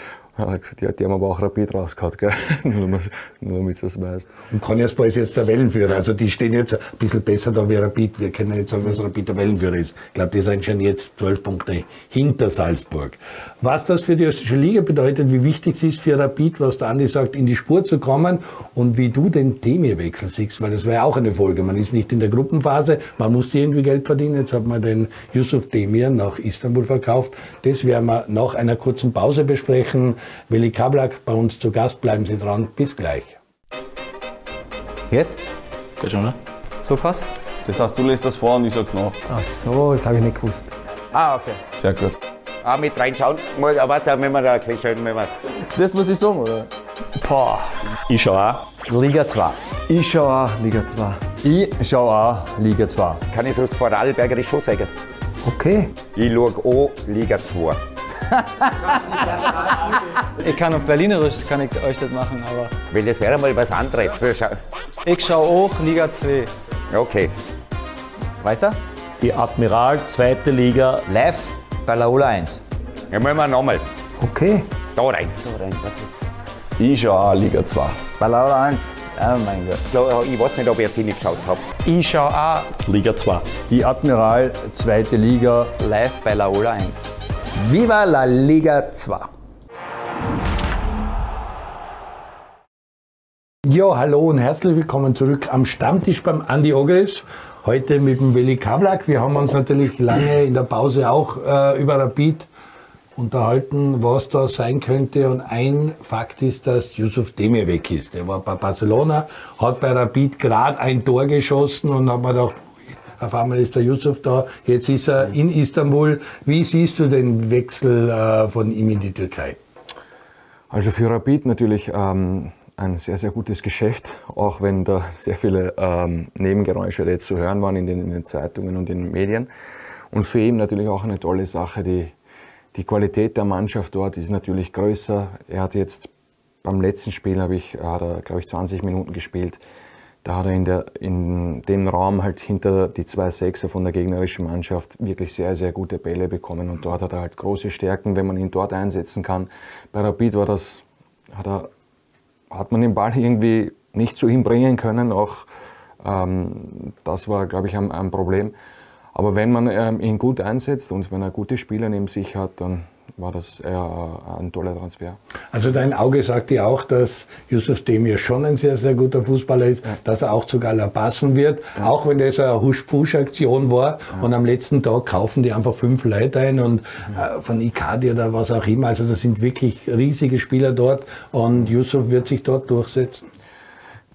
Er hat gesagt, ja, die haben aber auch Rapid rausgehauen, gell? nur, damit du es weißt. Und Konyaspor ist jetzt der Wellenführer. Also die stehen jetzt ein bisschen besser da wie Rapid. Wir können jetzt sagen, dass Rapid der Wellenführer ist. Ich glaube, die sind schon jetzt zwölf Punkte hinter Salzburg. Was das für die österreichische Liga bedeutet, wie wichtig es ist für Rapid, was der Andi sagt, in die Spur zu kommen und wie du den Themie-Wechsel siehst, weil das wäre ja auch eine Folge. Man ist nicht in der Gruppenphase, man muss irgendwie Geld verdienen. Jetzt hat man den Yusuf Demir nach Istanbul verkauft. Das werden wir nach einer kurzen Pause besprechen. Willi Kablak bei uns zu Gast. Bleiben Sie dran. Bis gleich. Jetzt? Geht schon, ne? So passt? Das heißt, du lässt das vor und ich sag's nach. Ach so, das habe ich nicht gewusst. Ah, okay. Sehr gut. Ah, mit reinschauen. Mal, aber warte, wenn wir da ein bisschen schön, wenn wir. Das muss ich sagen, oder? Boah. Ich schau auch. Liga 2. Ich schaue auch Liga 2. Ich schaue auch Liga 2. Kann ich sonst Vorarlbergerisch schon sagen? Okay. Ich schaue auch Liga 2. Ich kann auf Berlinerisch kann ich euch das machen, aber Weil das wäre mal was anderes. Ich schaue auch Liga 2. Okay. Weiter? Die Admiral, zweite Liga. Live bei Laola 1. Ja, müssen wir nochmal. Okay. Da rein. Ich schau auch Liga 2. Bei Laola 1. Oh mein Gott. Da, Ich weiß nicht, ob ich jetzt nicht geschaut habe. Ich schaue auch Liga 2. Die Admiral, zweite Liga. live bei Laola 1. Viva la Liga 2. Ja, hallo und herzlich willkommen zurück am Stammtisch beim Andi Ogris. Heute mit dem Willi Kablak. Wir haben uns natürlich lange in der Pause auch äh, über Rapid unterhalten, was da sein könnte. Und ein Fakt ist, dass Yusuf Demir weg ist. Der war bei Barcelona, hat bei Rapid gerade ein Tor geschossen und hat mir gedacht, auf einmal ist der Yusuf da, jetzt ist er in Istanbul. Wie siehst du den Wechsel äh, von ihm in die Türkei? Also für Rapid natürlich ähm, ein sehr, sehr gutes Geschäft, auch wenn da sehr viele ähm, Nebengeräusche jetzt zu hören waren in den, in den Zeitungen und in den Medien. Und für ihn natürlich auch eine tolle Sache. Die, die Qualität der Mannschaft dort ist natürlich größer. Er hat jetzt beim letzten Spiel, habe ich, hat er, glaube ich, 20 Minuten gespielt. Da hat er in, der, in dem Raum halt hinter die zwei Sechser von der gegnerischen Mannschaft wirklich sehr, sehr gute Bälle bekommen. Und dort hat er halt große Stärken, wenn man ihn dort einsetzen kann. Bei Rapid war das, hat, er, hat man den Ball irgendwie nicht zu ihm bringen können. Auch ähm, das war, glaube ich, ein, ein Problem. Aber wenn man ähm, ihn gut einsetzt und wenn er gute Spieler neben sich hat, dann war das eher ein toller Transfer. Also dein Auge sagt dir auch, dass Yusuf Demir schon ein sehr, sehr guter Fußballer ist, ja. dass er auch zu Gala passen wird, ja. auch wenn das eine Husch-Pusch-Aktion war ja. und am letzten Tag kaufen die einfach fünf Leute ein und äh, von Icardi oder was auch immer, also das sind wirklich riesige Spieler dort und Yusuf wird sich dort durchsetzen.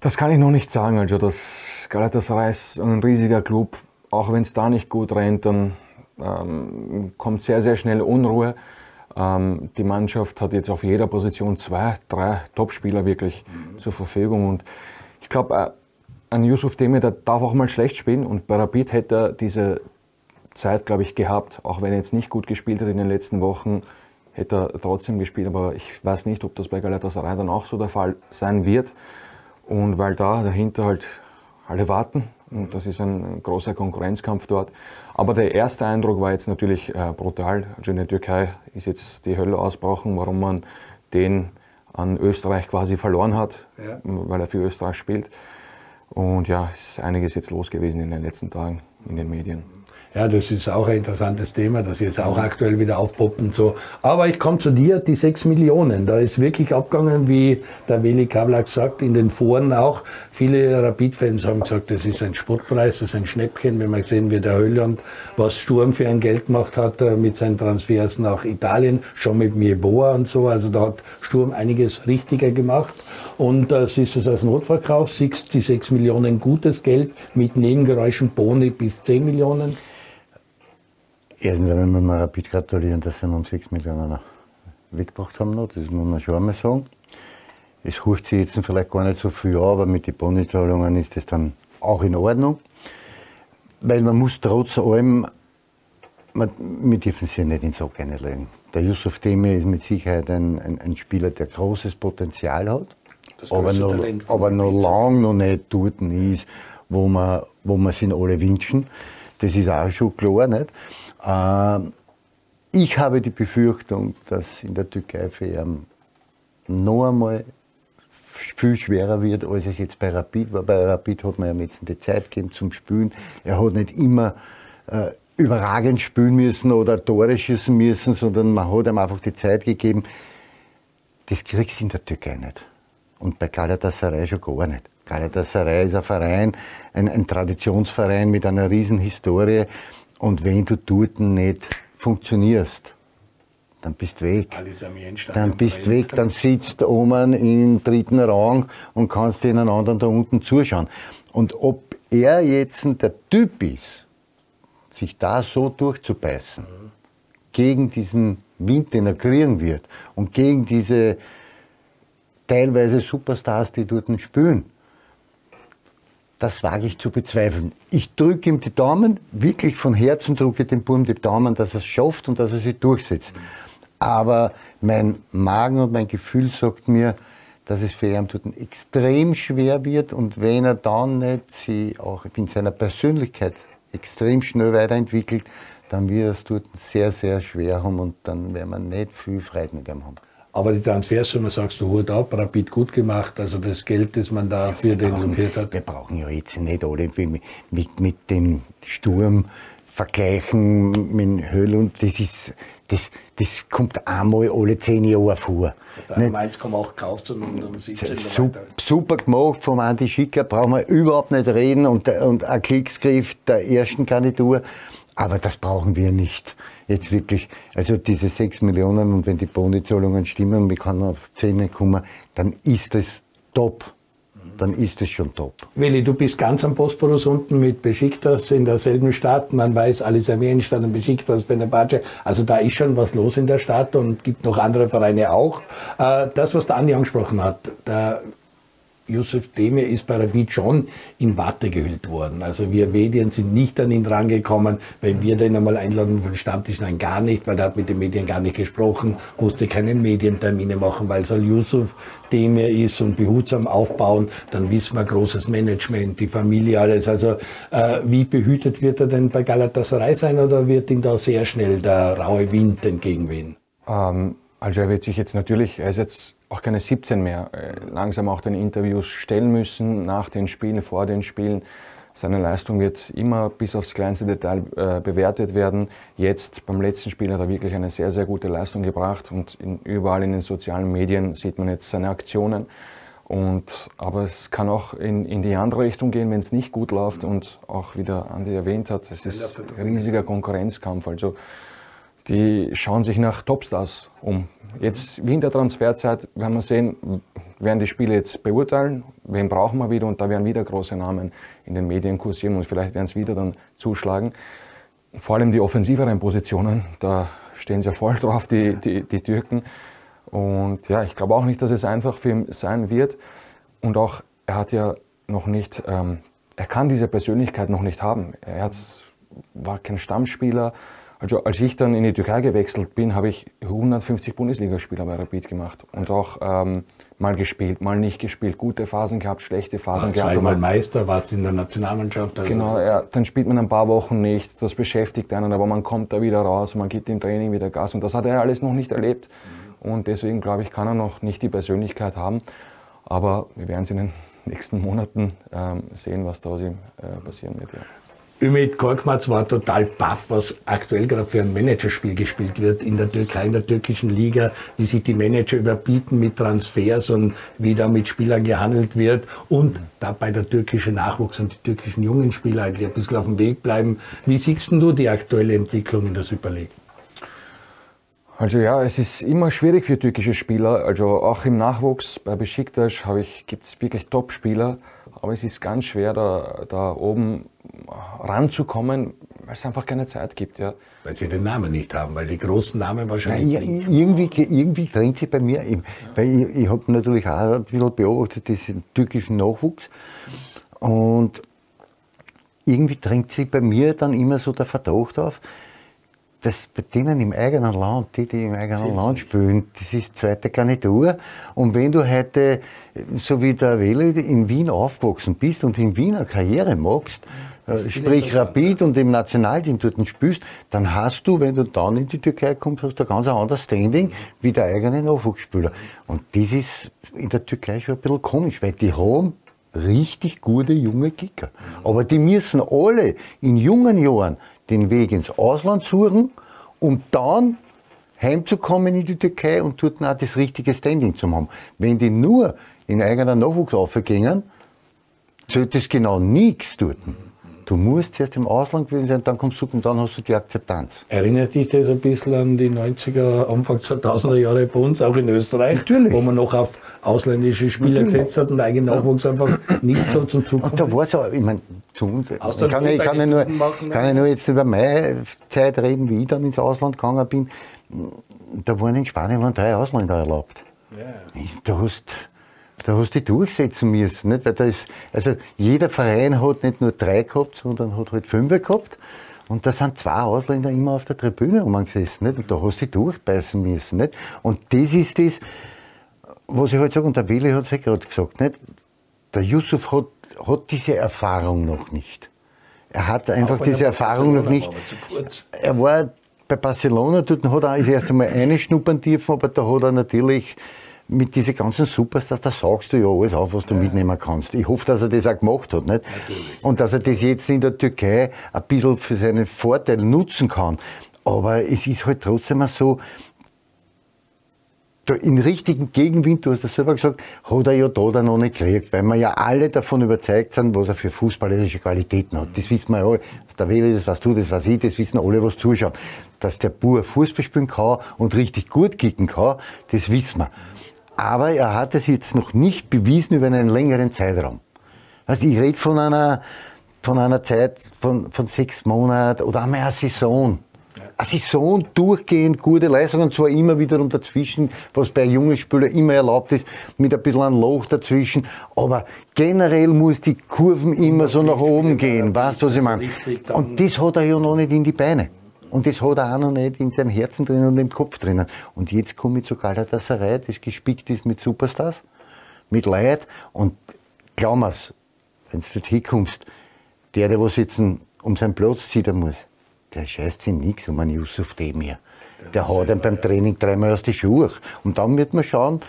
Das kann ich noch nicht sagen, also das Galatasaray ist ein riesiger Club, auch wenn es da nicht gut rennt, dann ähm, kommt sehr, sehr schnell Unruhe. Ähm, die Mannschaft hat jetzt auf jeder Position zwei, drei Topspieler wirklich mhm. zur Verfügung. Und ich glaube, äh, ein Yusuf Demir, der darf auch mal schlecht spielen. Und bei Rapid hätte er diese Zeit, glaube ich, gehabt. Auch wenn er jetzt nicht gut gespielt hat in den letzten Wochen, hätte er trotzdem gespielt. Aber ich weiß nicht, ob das bei Galatasaray dann auch so der Fall sein wird. Und weil da dahinter halt alle warten, und das ist ein großer Konkurrenzkampf dort. Aber der erste Eindruck war jetzt natürlich äh, brutal. Also in der Türkei ist jetzt die Hölle ausbrochen, warum man den an Österreich quasi verloren hat, ja. weil er für Österreich spielt. Und ja, ist einiges jetzt los gewesen in den letzten Tagen in den Medien. Ja, das ist auch ein interessantes Thema, das jetzt auch aktuell wieder aufpoppt und so. Aber ich komme zu dir, die 6 Millionen. Da ist wirklich abgegangen, wie der Weli Kablak sagt, in den Foren auch. Viele Rapid-Fans haben gesagt, das ist ein Sportpreis, das ist ein Schnäppchen, wenn man sehen, wie der Hölland, was Sturm für ein Geld gemacht hat äh, mit seinen Transfers nach Italien, schon mit Mieboa und so. Also da hat Sturm einiges richtiger gemacht. Und äh, siehst du es als Notverkauf, die 6 Millionen gutes Geld mit Nebengeräuschen Boni bis 10 Millionen? Erstens einmal muss man Rapid gratulieren, dass sie um 6 Millionen weggebracht haben. Noch. Das muss man schon einmal sagen. Es hurcht sich jetzt vielleicht gar nicht so viel an, aber mit den Bonizahlungen ist das dann auch in Ordnung. Weil man muss trotz allem, man, wir dürfen sie nicht in den Sack einlegen. Der Yusuf Demir ist mit Sicherheit ein, ein, ein Spieler, der großes Potenzial hat, aber noch, aber noch lange noch nicht dort ist, wo man, wo man sich alle wünschen. Das ist auch schon klar. Nicht? Ähm, ich habe die Befürchtung, dass in der Türkei für ihn noch einmal viel schwerer wird, als es jetzt bei Rapid war. Bei Rapid hat man ja jetzt die Zeit gegeben zum Spielen. Er hat nicht immer äh, überragend spielen müssen oder Tore schießen müssen, sondern man hat ihm einfach die Zeit gegeben. Das kriegst du in der Türkei nicht. Und bei Galatasaray schon gar nicht. Galatasaray ist ein Verein, ein, ein Traditionsverein mit einer riesen Historie. Und wenn du dort nicht funktionierst, dann bist du weg. Dann bist du weg, dann sitzt du oben im dritten Rang und kannst den anderen da unten zuschauen. Und ob er jetzt der Typ ist, sich da so durchzubeißen, mhm. gegen diesen Wind, den er kriegen wird und gegen diese teilweise Superstars, die dort spielen, das wage ich zu bezweifeln. Ich drücke ihm die Daumen, wirklich von Herzen drücke dem Burm die Daumen, dass er es schafft und dass er sich durchsetzt. Aber mein Magen und mein Gefühl sagt mir, dass es für dort extrem schwer wird und wenn er dann nicht sich auch in seiner Persönlichkeit extrem schnell weiterentwickelt, dann wird es dort sehr, sehr schwer haben und dann werden wir nicht viel Freude mit ihm haben. Aber die Transfersumme sagst du, Hut ab, Rapid gut gemacht, also das Geld, das man da für den blockiert hat. Wir brauchen ja jetzt nicht alle mit, mit, dem Sturm vergleichen mit Höhl und das ist, das, das kommt einmal alle zehn Jahre vor. Dass der 1,8 gekauft und um 17 super, super gemacht vom Andi Schicker, brauchen wir überhaupt nicht reden und, und ein Klicksgriff der ersten Garnitur. Aber das brauchen wir nicht. Jetzt wirklich, also diese 6 Millionen und wenn die Bonizahlungen stimmen, wir können auf 10 kommen, dann ist es top. Dann ist es schon top. Willi, du bist ganz am Bosporus unten mit Besiktas in derselben Stadt. Man weiß, alles Armenienstadt und Besiktas, Fenerbahce. Also da ist schon was los in der Stadt und gibt noch andere Vereine auch. Äh, das, was der Andi angesprochen hat, der Yusuf Demir ist bei Rapid schon in Watte gehüllt worden. Also wir Medien sind nicht an ihn rangekommen, weil wir den einmal einladen von Stammtisch, nein, gar nicht, weil er hat mit den Medien gar nicht gesprochen, musste keine Medientermine machen, weil halt Yusuf Demir ist und behutsam aufbauen, dann wissen wir großes Management, die Familie, alles. Also äh, wie behütet wird er denn bei Galatasaray sein oder wird ihm da sehr schnell der raue Wind entgegenwehen? Ähm, also er wird sich jetzt natürlich, er ist jetzt auch keine 17 mehr, äh, langsam auch den Interviews stellen müssen, nach den Spielen, vor den Spielen, Seine Leistung wird immer bis aufs kleinste Detail äh, bewertet werden. Jetzt beim letzten Spiel hat er wirklich eine sehr, sehr gute Leistung gebracht und in, überall in den sozialen Medien sieht man jetzt seine Aktionen. Und, aber es kann auch in, in die andere Richtung gehen, wenn es nicht gut läuft und auch wie der Andi erwähnt hat, es ist ein riesiger Konkurrenzkampf. Also die schauen sich nach Topstars um. Jetzt wie in der Transferzeit werden wir sehen, werden die Spiele jetzt beurteilen, wen brauchen wir wieder und da werden wieder große Namen in den Medien kursieren und vielleicht werden es wieder dann zuschlagen. Vor allem die offensiveren Positionen, da stehen sie ja voll drauf, die, die, die Türken. Und ja, ich glaube auch nicht, dass es einfach für ihn sein wird. Und auch, er hat ja noch nicht, ähm, er kann diese Persönlichkeit noch nicht haben. Er hat, war kein Stammspieler. Also als ich dann in die Türkei gewechselt bin, habe ich 150 Bundesligaspieler bei Rapid gemacht und auch ähm, mal gespielt, mal nicht gespielt, gute Phasen gehabt, schlechte Phasen warst gehabt. Zweimal Meister, warst in der Nationalmannschaft. Also Genau, ja, dann spielt man ein paar Wochen nicht, das beschäftigt einen, aber man kommt da wieder raus, man gibt im Training wieder Gas und das hat er alles noch nicht erlebt. Und deswegen glaube ich, kann er noch nicht die Persönlichkeit haben. Aber wir werden es in den nächsten Monaten ähm, sehen, was da aus ihm äh, passieren wird. Ja. Ümit Korkmaz war total baff, was aktuell gerade für ein Managerspiel gespielt wird in der Türkei, in der türkischen Liga, wie sich die Manager überbieten mit Transfers und wie da mit Spielern gehandelt wird und dabei der türkische Nachwuchs und die türkischen jungen Spieler eigentlich ein bisschen auf dem Weg bleiben. Wie siehst du die aktuelle Entwicklung in der Super League? Also ja, es ist immer schwierig für türkische Spieler. Also auch im Nachwuchs bei Besiktas gibt es wirklich Top-Spieler, aber es ist ganz schwer, da, da oben ranzukommen, weil es einfach keine Zeit gibt. Ja. Weil sie den Namen nicht haben, weil die großen Namen wahrscheinlich Nein, ich- irgendwie, irgendwie drängt sich bei mir, ich- weil ich, ich habe natürlich auch ein bisschen beobachtet, diesen türkischen Nachwuchs. Und irgendwie drängt sich bei mir dann immer so der Verdacht auf, dass bei denen im eigenen Land, die, die im eigenen Land spielen, das ist zweite Garnitur. Und wenn du heute, so wie der Welle, in Wien aufgewachsen bist und in Wien eine Karriere machst, äh, sprich Rapid und im Nationalteam dort spielst, dann hast du, wenn du dann in die Türkei kommst, hast du ein ganz anderes Standing wie der eigene Nachwuchsspieler. Und das ist in der Türkei schon ein bisschen komisch, weil die haben richtig gute junge Kicker. Aber die müssen alle in jungen Jahren den Weg ins Ausland suchen, um dann heimzukommen in die Türkei und dort auch das richtige Standing zu haben. Wenn die nur in eigener Nachwuchs aufgehen, zählt das genau nichts dort. Du musst zuerst im Ausland gewesen sein, dann kommst du und dann hast du die Akzeptanz. Erinnert dich das ein bisschen an die 90er, Anfang 2000er Jahre bei uns, auch in Österreich, Natürlich. wo man noch auf ausländische Spieler Natürlich. gesetzt hat und der eigene Nachwuchs einfach nicht so zum Zug Und da war es auch, ich meine, zu uns, ich kann, ich, kann ja nur, machen, kann ja nur jetzt über meine Zeit reden, wie ich dann ins Ausland gegangen bin. Da waren in Spanien waren drei Ausländer erlaubt. Ich- Da hast, da hast du dich durchsetzen müssen. Nicht? Weil da ist, also jeder Verein hat nicht nur drei gehabt, sondern hat halt fünf gehabt. Und da sind zwei Ausländer immer auf der Tribüne rumgesessen. Nicht? Und da hast du dich durchbeißen müssen. Nicht? Und das ist das, was ich halt sage, und der Willi hat es ja gerade gesagt, nicht? der Yusuf hat, hat diese Erfahrung noch nicht. Er hat einfach diese Erfahrung noch nicht. Er war bei Barcelona, dort hat er das erste Mal einschnuppern dürfen, aber da hat er natürlich mit diesen ganzen Superstars, da sagst du ja alles auf, was du mitnehmen kannst. Ich hoffe, dass er das auch gemacht hat. Nicht? Und dass er das jetzt in der Türkei ein bisschen für seinen Vorteil nutzen kann. Aber es ist halt trotzdem so, in richtigen Gegenwind, du hast es selber gesagt, hat er ja da dann noch nicht gekriegt, weil wir ja alle davon überzeugt sind, was er für fußballerische Qualitäten hat. Das wissen wir ja alle. Der Weli, das weißt du, das weiß ich, das wissen alle, was zuschauen. Dass der Bur Fußball spielen kann und richtig gut kicken kann, das wissen wir. Aber er hat es jetzt noch nicht bewiesen über einen längeren Zeitraum. Also ich rede von einer, von einer Zeit von, von sechs Monaten oder einmal einer Saison. Eine Saison durchgehend gute Leistung und zwar immer wiederum dazwischen, was bei jungen Spielern immer erlaubt ist, mit ein bisschen ein Loch dazwischen. Aber generell muss die Kurven immer so nach oben gehen, weißt du, was ich meine? Und das hat er ja noch nicht in die Beine. Und das hat er auch noch nicht in seinem Herzen drin und im Kopf drinnen. Und jetzt komme ich zu Galatasaray, das gespickt ist mit Superstars, mit Leid. Und glaub mir's, wenn du dort hinkommst, der, der was jetzt um seinen Platz ziehen muss, der scheißt sich nichts um einen Yusuf Demir. Der haut ihn beim Training dreimal aus die Schuhe. Und dann wird man schauen,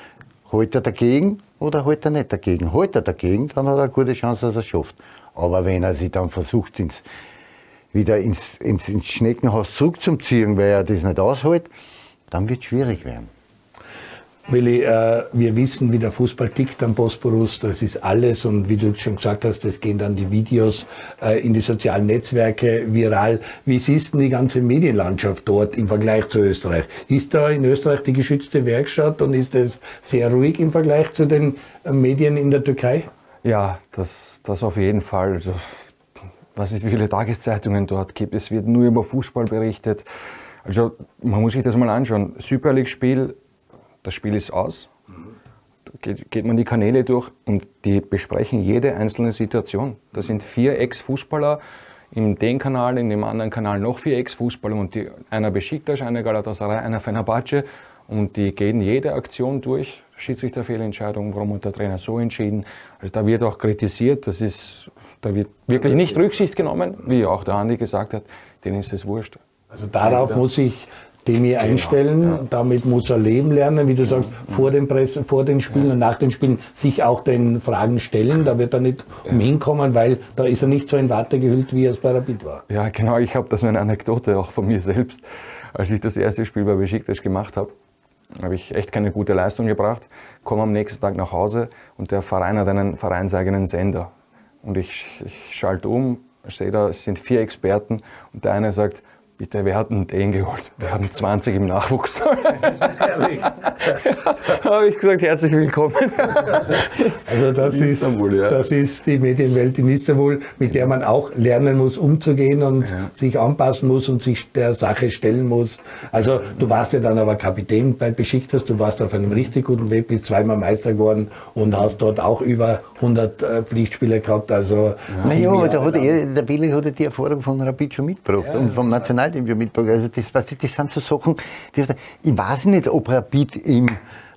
hält er dagegen oder hält er nicht dagegen? Hält er dagegen, dann hat er eine gute Chance, dass er es schafft. Aber wenn er sich dann versucht, ins, wieder ins, ins, ins Schneckenhaus zurückzuziehen, weil er das nicht aushält, dann wird es schwierig werden. Willi, äh, wir wissen, wie der Fußball tickt am Bosporus. Das ist alles. Und wie du schon gesagt hast, das gehen dann die Videos äh, in die sozialen Netzwerke viral. Wie siehst du die ganze Medienlandschaft dort im Vergleich zu Österreich? Ist da in Österreich die geschützte Werkstatt und ist es sehr ruhig im Vergleich zu den äh, Medien in der Türkei? Ja, das, das auf jeden Fall. Also, weiß nicht, wie viele Tageszeitungen dort gibt. Es wird nur über Fußball berichtet. Also man muss sich das mal anschauen. Super League-Spiel das Spiel ist aus, da geht, geht, man die Kanäle durch und die besprechen jede einzelne Situation. Da sind vier Ex-Fußballer in dem Kanal, in dem anderen Kanal noch vier Ex-Fußballer und die, einer Besiktas, einer Galatasaray, einer Fenerbahce und die gehen jede Aktion durch. Schiedsrichterfehlentscheidung, warum hat der Trainer so entschieden? Also da wird auch kritisiert, das ist, da wird wirklich nicht Rücksicht genommen, wie auch der Andi gesagt hat, denen ist das wurscht. Also darauf muss ich Demi genau, einstellen. Ja. Damit muss er leben lernen, wie du sagst, mhm. vor den Pressen, vor den Spielen ja. und nach den Spielen sich auch den Fragen stellen. Da wird er nicht ja. umhinkommen, weil da ist er nicht so in Watte gehüllt, wie er es bei Rapid war. Ja, genau. Ich habe das eine Anekdote auch von mir selbst. Als ich das erste Spiel bei Besiktas gemacht habe, habe ich echt keine gute Leistung gebracht, komme am nächsten Tag nach Hause und der Verein hat einen vereinseigenen Sender. Und ich, ich schalte um, sehe da, es sind vier Experten und der eine sagt, Bitte, wer hat denn den geholt? Wir haben 20 im Nachwuchs. Ehrlich? habe ich gesagt, herzlich willkommen. also das ist, ja. das ist die Medienwelt in Istanbul, mit der man auch lernen muss, umzugehen und ja. sich anpassen muss und sich der Sache stellen muss. Also du warst ja dann aber Kapitän bei Besiktas, du warst auf einem richtig guten Weg, bist zweimal Meister geworden und hast dort auch über 100 äh, Pflichtspiele gehabt. Also ja. Naja, da hat er, der Billy hat die Erfahrung von Rapid schon mitgebracht und vom National Personal, den wir mitbringen. Also das, was, das sind so Sachen, die, ich weiß nicht, ob Rapid ihm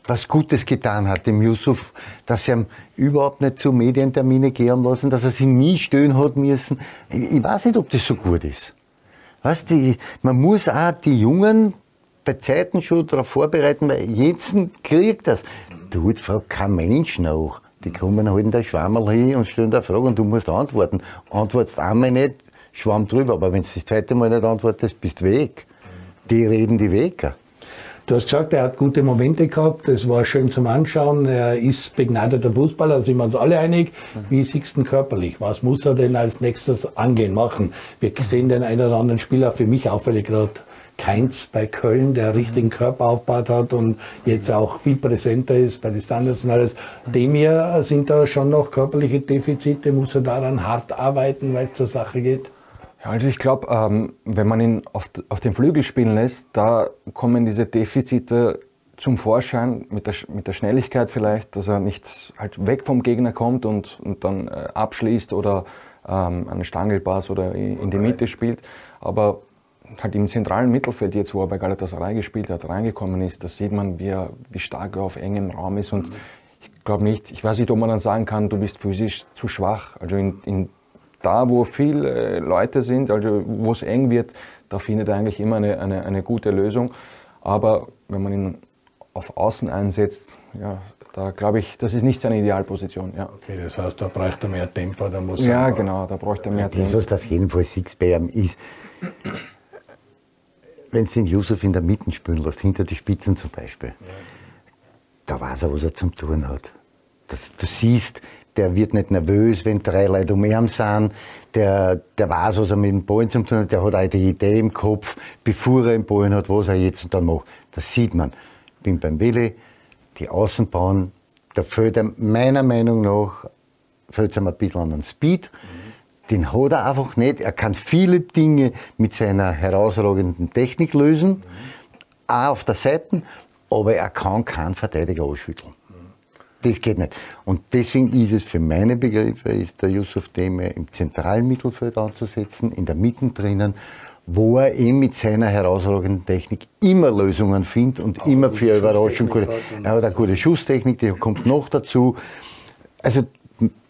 was Gutes getan hat, dem Yusuf, dass er ihm überhaupt nicht zu Medientermine gehen lassen, dass er sich nie stöhnen hat müssen. Ich, weiß nicht, ob das so gut ist. Weißt du, man muss auch die Jungen bei Zeiten schon darauf vorbereiten, weil jetzt kriegt das. Tut fragt kein Mensch nach. Die kommen halt in der Schwammerl hin und stellen da Fragen und du musst antworten. Antwortest einmal nicht, Schwamm drüber. Aber wenn du das zweite Mal nicht antwortest, bist du weg. Die reden die Wege. Du hast gesagt, er hat gute Momente gehabt, es war schön zum Anschauen, er ist begnadeter Fußballer, da sind wir uns alle einig. Wie siehst du ihn körperlich? Was muss er denn als nächstes angehen, machen? Wir sehen den einen oder anderen Spieler, für mich auffällig gerade Keins bei Köln, der richtigen Körper aufgebaut hat und jetzt auch viel präsenter ist bei den Standards und alles. Dem hier sind da schon noch körperliche Defizite, muss er daran hart arbeiten, weil es zur Sache geht? Ja, also ich glaube, ähm, wenn man ihn auf, auf den Flügel spielen lässt, da kommen diese Defizite zum Vorschein mit der, mit der Schnelligkeit vielleicht, dass er nicht halt weg vom Gegner kommt und, und dann äh, abschließt oder ähm, einen Stangelpass oder in die Mitte spielt. Aber halt im zentralen Mittelfeld, jetzt wo er bei Galatasaray gespielt hat, reingekommen ist, da sieht man, wie, er, wie stark er auf engem Raum ist. Und ich glaube nicht, ich weiß nicht, ob man dann sagen kann, du bist physisch zu schwach. Also in, in da, wo viele Leute sind, also wo es eng wird, da findet er eigentlich immer eine, eine, eine gute Lösung. Aber wenn man ihn auf Außen einsetzt, ja, da glaube ich, das ist nicht seine Idealposition. Ja. Okay, das heißt, da braucht er mehr Tempo, da muss Ja, er genau, da braucht er mehr das, Tempo. Das, was du auf jeden Fall ihm ist, wenn du den Yusuf in der Mitte spielen lässt, hinter die Spitzen zum Beispiel, ja. da weiß er, was er zum tun hat. Das, du siehst, der wird nicht nervös, wenn drei Leute um ihn sind, der, der weiß, was er mit dem Ball zu tun hat, der hat die Idee im Kopf, bevor er den Ball hat, was er jetzt dann macht. Das sieht man. Ich bin beim Willi, die Außenbahn, da fehlt ihm meiner Meinung nach fehlt ihm ein bisschen an den Speed. Den hat er einfach nicht. Er kann viele Dinge mit seiner herausragenden Technik lösen, auch auf der Seite, aber er kann keinen Verteidiger ausschütteln. Das geht nicht. Und deswegen ist es für meine Begriffe, ist der Yusuf Deme im zentralen Mittelfeld anzusetzen, in der Mitte drinnen, wo er eben mit seiner herausragenden Technik immer Lösungen findet und Auch immer für Überraschung. Gute, er hat eine gute Schusstechnik, die kommt noch dazu. Also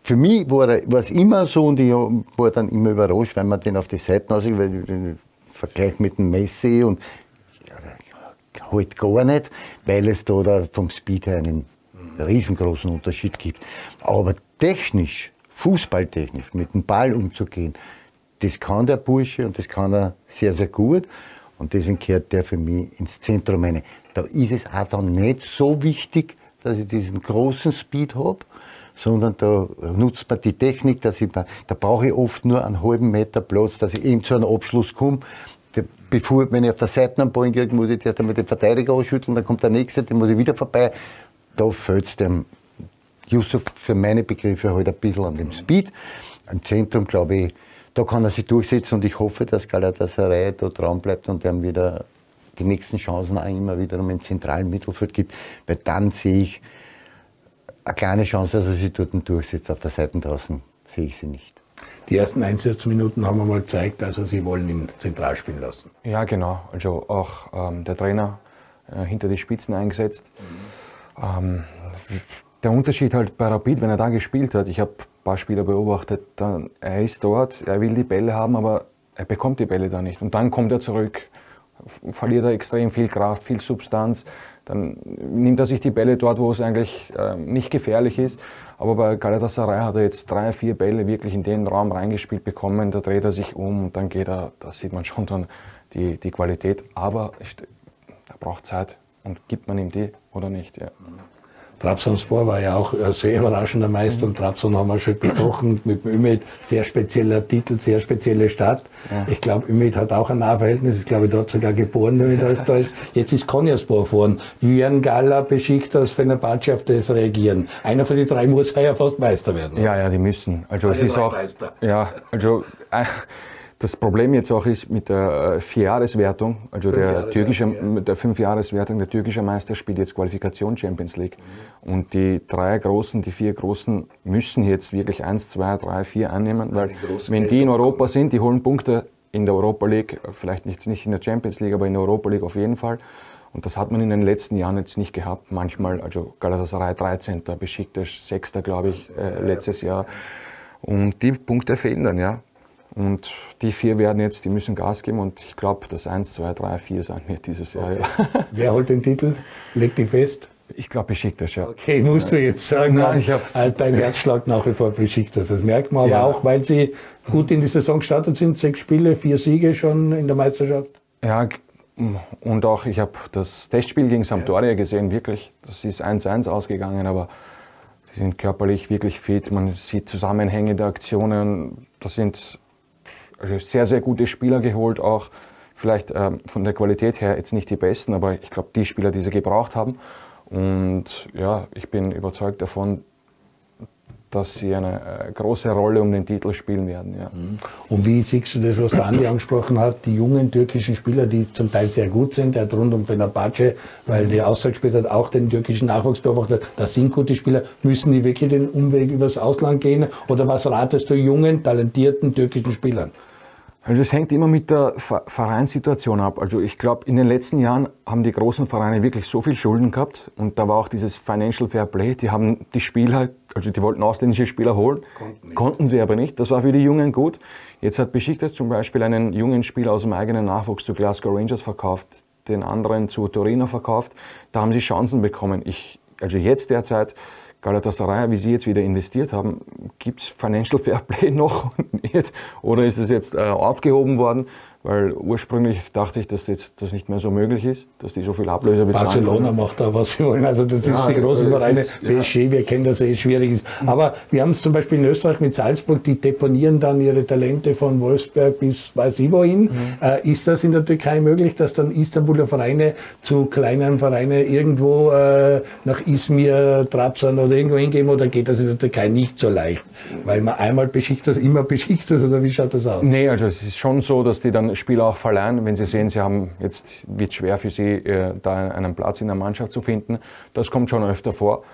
für mich war, es immer so und ich war dann immer überrascht, wenn man den auf die Seiten aussieht, weil den Vergleich mit dem Messi und ja, halt gar nicht, weil es da vom Speed her einen riesengroßen Unterschied gibt. Aber technisch, fußballtechnisch, mit dem Ball umzugehen, das kann der Bursche und das kann er sehr, sehr gut. Und deswegen gehört der für mich ins Zentrum rein. Da ist es auch dann nicht so wichtig, dass ich diesen großen Speed habe, sondern da nutzt man die Technik, dass ich, da brauche ich oft nur einen halben Meter Platz, dass ich eben zu einem Abschluss komme. Bevor, wenn ich auf der Seite am Ball kriege, muss ich erst einmal den Verteidiger ausschütteln, dann kommt der nächste, den muss ich wieder vorbei. Da fällt es dem Yusuf für meine Begriffe halt ein bisschen an dem Speed. Im Zentrum, glaube ich, da kann er sich durchsetzen und ich hoffe, dass Galatasaray da dran bleibt und ihm wieder die nächsten Chancen auch immer wiederum im zentralen Mittelfeld gibt, weil dann sehe ich eine kleine Chance, dass er sich dort durchsetzt. Auf der Seite draußen sehe ich sie nicht. Die ersten Einsatzminuten haben wir mal gezeigt, also Sie wollen ihn zentral spielen lassen. Ja, genau. Also auch ähm, der Trainer äh, hinter die Spitzen eingesetzt. Mhm. Ähm, der Unterschied halt bei Rapid, wenn er da gespielt hat, ich habe ein paar Spieler beobachtet, dann, er ist dort, er will die Bälle haben, aber er bekommt die Bälle da nicht. Und dann kommt er zurück, verliert er extrem viel Kraft, viel Substanz. Dann nimmt er sich die Bälle dort, wo es eigentlich äh, nicht gefährlich ist. Aber bei Galatasaray hat er jetzt drei, vier Bälle wirklich in den Raum reingespielt bekommen. Da dreht er sich um und dann geht er, da sieht man schon dann die, die Qualität. Aber er braucht Zeit und gibt man ihm die oder nicht. Ja. Trabzonspor war ja auch ein sehr überraschender Meister und Trabzon haben wir schon besprochen mit dem Ümit. Sehr spezieller Titel, sehr spezielle Stadt. Ja. Ich glaube, Ümit hat auch ein Nahverhältnis. Ich glaube, dort sogar geboren, wenn ich da ist. Jetzt ist Konyaspor vorn. Jürgen Galla, Besiktas, Fenerbahce auf das reagieren. Einer von den drei muss ja fast Meister werden. Ja, ja, die müssen. Also Alle es ist auch, Meister. ja, also, äh, das Problem jetzt auch ist mit der äh, Vierjahreswertung, also der türkische, ja. der Fünfjahreswertung, der türkische Meister spielt jetzt Qualifikation Champions League. Mhm. Und die drei Großen, die vier Großen müssen jetzt wirklich eins, zwei, drei, vier annehmen, weil wenn die in Europa sind, die holen Punkte in der Europa League, vielleicht nicht, nicht in der Champions League, aber in der Europa League auf jeden Fall. Und das hat man in den letzten Jahren jetzt nicht gehabt. Manchmal, also Galatasaray 13., Besiktas 6., glaube ich, äh, letztes Jahr. Und die Punkte fehlen dann, ja. Und die vier werden jetzt, die müssen Gas geben und ich glaube, dass 1, 2, 3, 4 sein wird dieses Jahr. Okay. Ja. Wer holt den Titel? Leg dich fest. Ich glaube Besiktas, ja. Okay, musst du jetzt sagen, Nein, ich hab, äh, dein Herzschlag nach wie vor Besiktas. Das merkt man aber ja. auch, weil sie gut in die Saison gestartet sind. Sechs Spiele, vier Siege schon in der Meisterschaft. Ja, und auch ich habe das Testspiel gegen Sampdoria gesehen, wirklich. Das ist 1-1 ausgegangen, aber sie sind körperlich wirklich fit. Man sieht zusammenhängende Aktionen. Das sind sehr, sehr gute Spieler geholt, auch vielleicht ähm, von der Qualität her jetzt nicht die besten, aber ich glaube, die Spieler, die sie gebraucht haben. Und ja, ich bin überzeugt davon, dass sie eine äh, große Rolle um den Titel spielen werden. Ja. Mhm. Und wie siehst du das, was der Andi angesprochen hat, die jungen türkischen Spieler, die zum Teil sehr gut sind, der hat rund um Fenerbahce, weil der Austausch gespielt hat, auch den türkischen Nachwuchs beobachtet, das sind gute Spieler, müssen die wirklich den Umweg übers Ausland gehen? Oder was ratest du jungen, talentierten türkischen Spielern? Also es hängt immer mit der Vereinssituation ab. Also ich glaube, in den letzten Jahren haben die großen Vereine wirklich so viel Schulden gehabt und da war auch dieses Financial Fair Play. Die haben die Spieler, also die wollten ausländische Spieler holen, konnten, konnten sie aber nicht. Das war für die Jungen gut. Jetzt hat Besiktas zum Beispiel einen jungen Spieler aus dem eigenen Nachwuchs zu Glasgow Rangers verkauft, den anderen zu Torino verkauft. Da haben sie Chancen bekommen. Ich, also jetzt derzeit Galatasaray, wie Sie jetzt wieder investiert haben, gibt es Financial Fair Play noch oder ist es jetzt äh, aufgehoben worden? Weil ursprünglich dachte ich, dass jetzt das nicht mehr so möglich ist, dass die so viel Ablöse bezahlen. Barcelona macht da was sie wollen. Also das ja, ist die großen Vereine. Ist, PSG, ja. wir kennen das eh, schwierig ist. Aber wir haben es zum Beispiel in Österreich mit Salzburg, die deponieren dann ihre Talente von Wolfsberg bis weiß ich wohin. Mhm. Äh, ist das in der Türkei möglich, dass dann Istanbuler Vereine zu kleinen Vereinen irgendwo äh, nach Izmir, Trabzon oder irgendwo hingehen oder geht das in der Türkei nicht so leicht? Weil man einmal beschickt das, immer beschickt das oder wie schaut das aus? Nee, also es ist schon so, dass die dann Spieler auch verleihen, wenn sie sehen, sie haben jetzt wird schwer für sie, äh, da einen Platz in der Mannschaft zu finden. Das kommt schon öfter vor.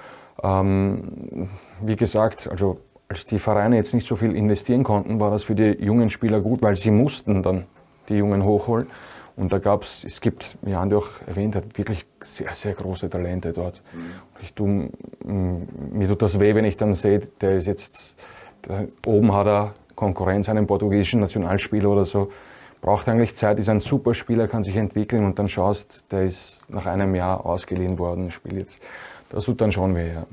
Ähm, wie gesagt, also als die Vereine jetzt nicht so viel investieren konnten, war das für die jungen Spieler gut, weil sie mussten dann die Jungen hochholen. Und da gab es, es gibt, wie Andi auch erwähnt hat, wirklich sehr, sehr große Talente dort. Mhm. Ich tu, mir tut das weh, wenn ich dann sehe, der ist jetzt, der, oben hat er Konkurrenz, einen portugiesischen Nationalspieler oder so braucht eigentlich Zeit, ist ein super Spieler, kann sich entwickeln und dann schaust, der ist nach einem Jahr ausgeliehen worden, spielt jetzt das tut dann schon weh. Ja.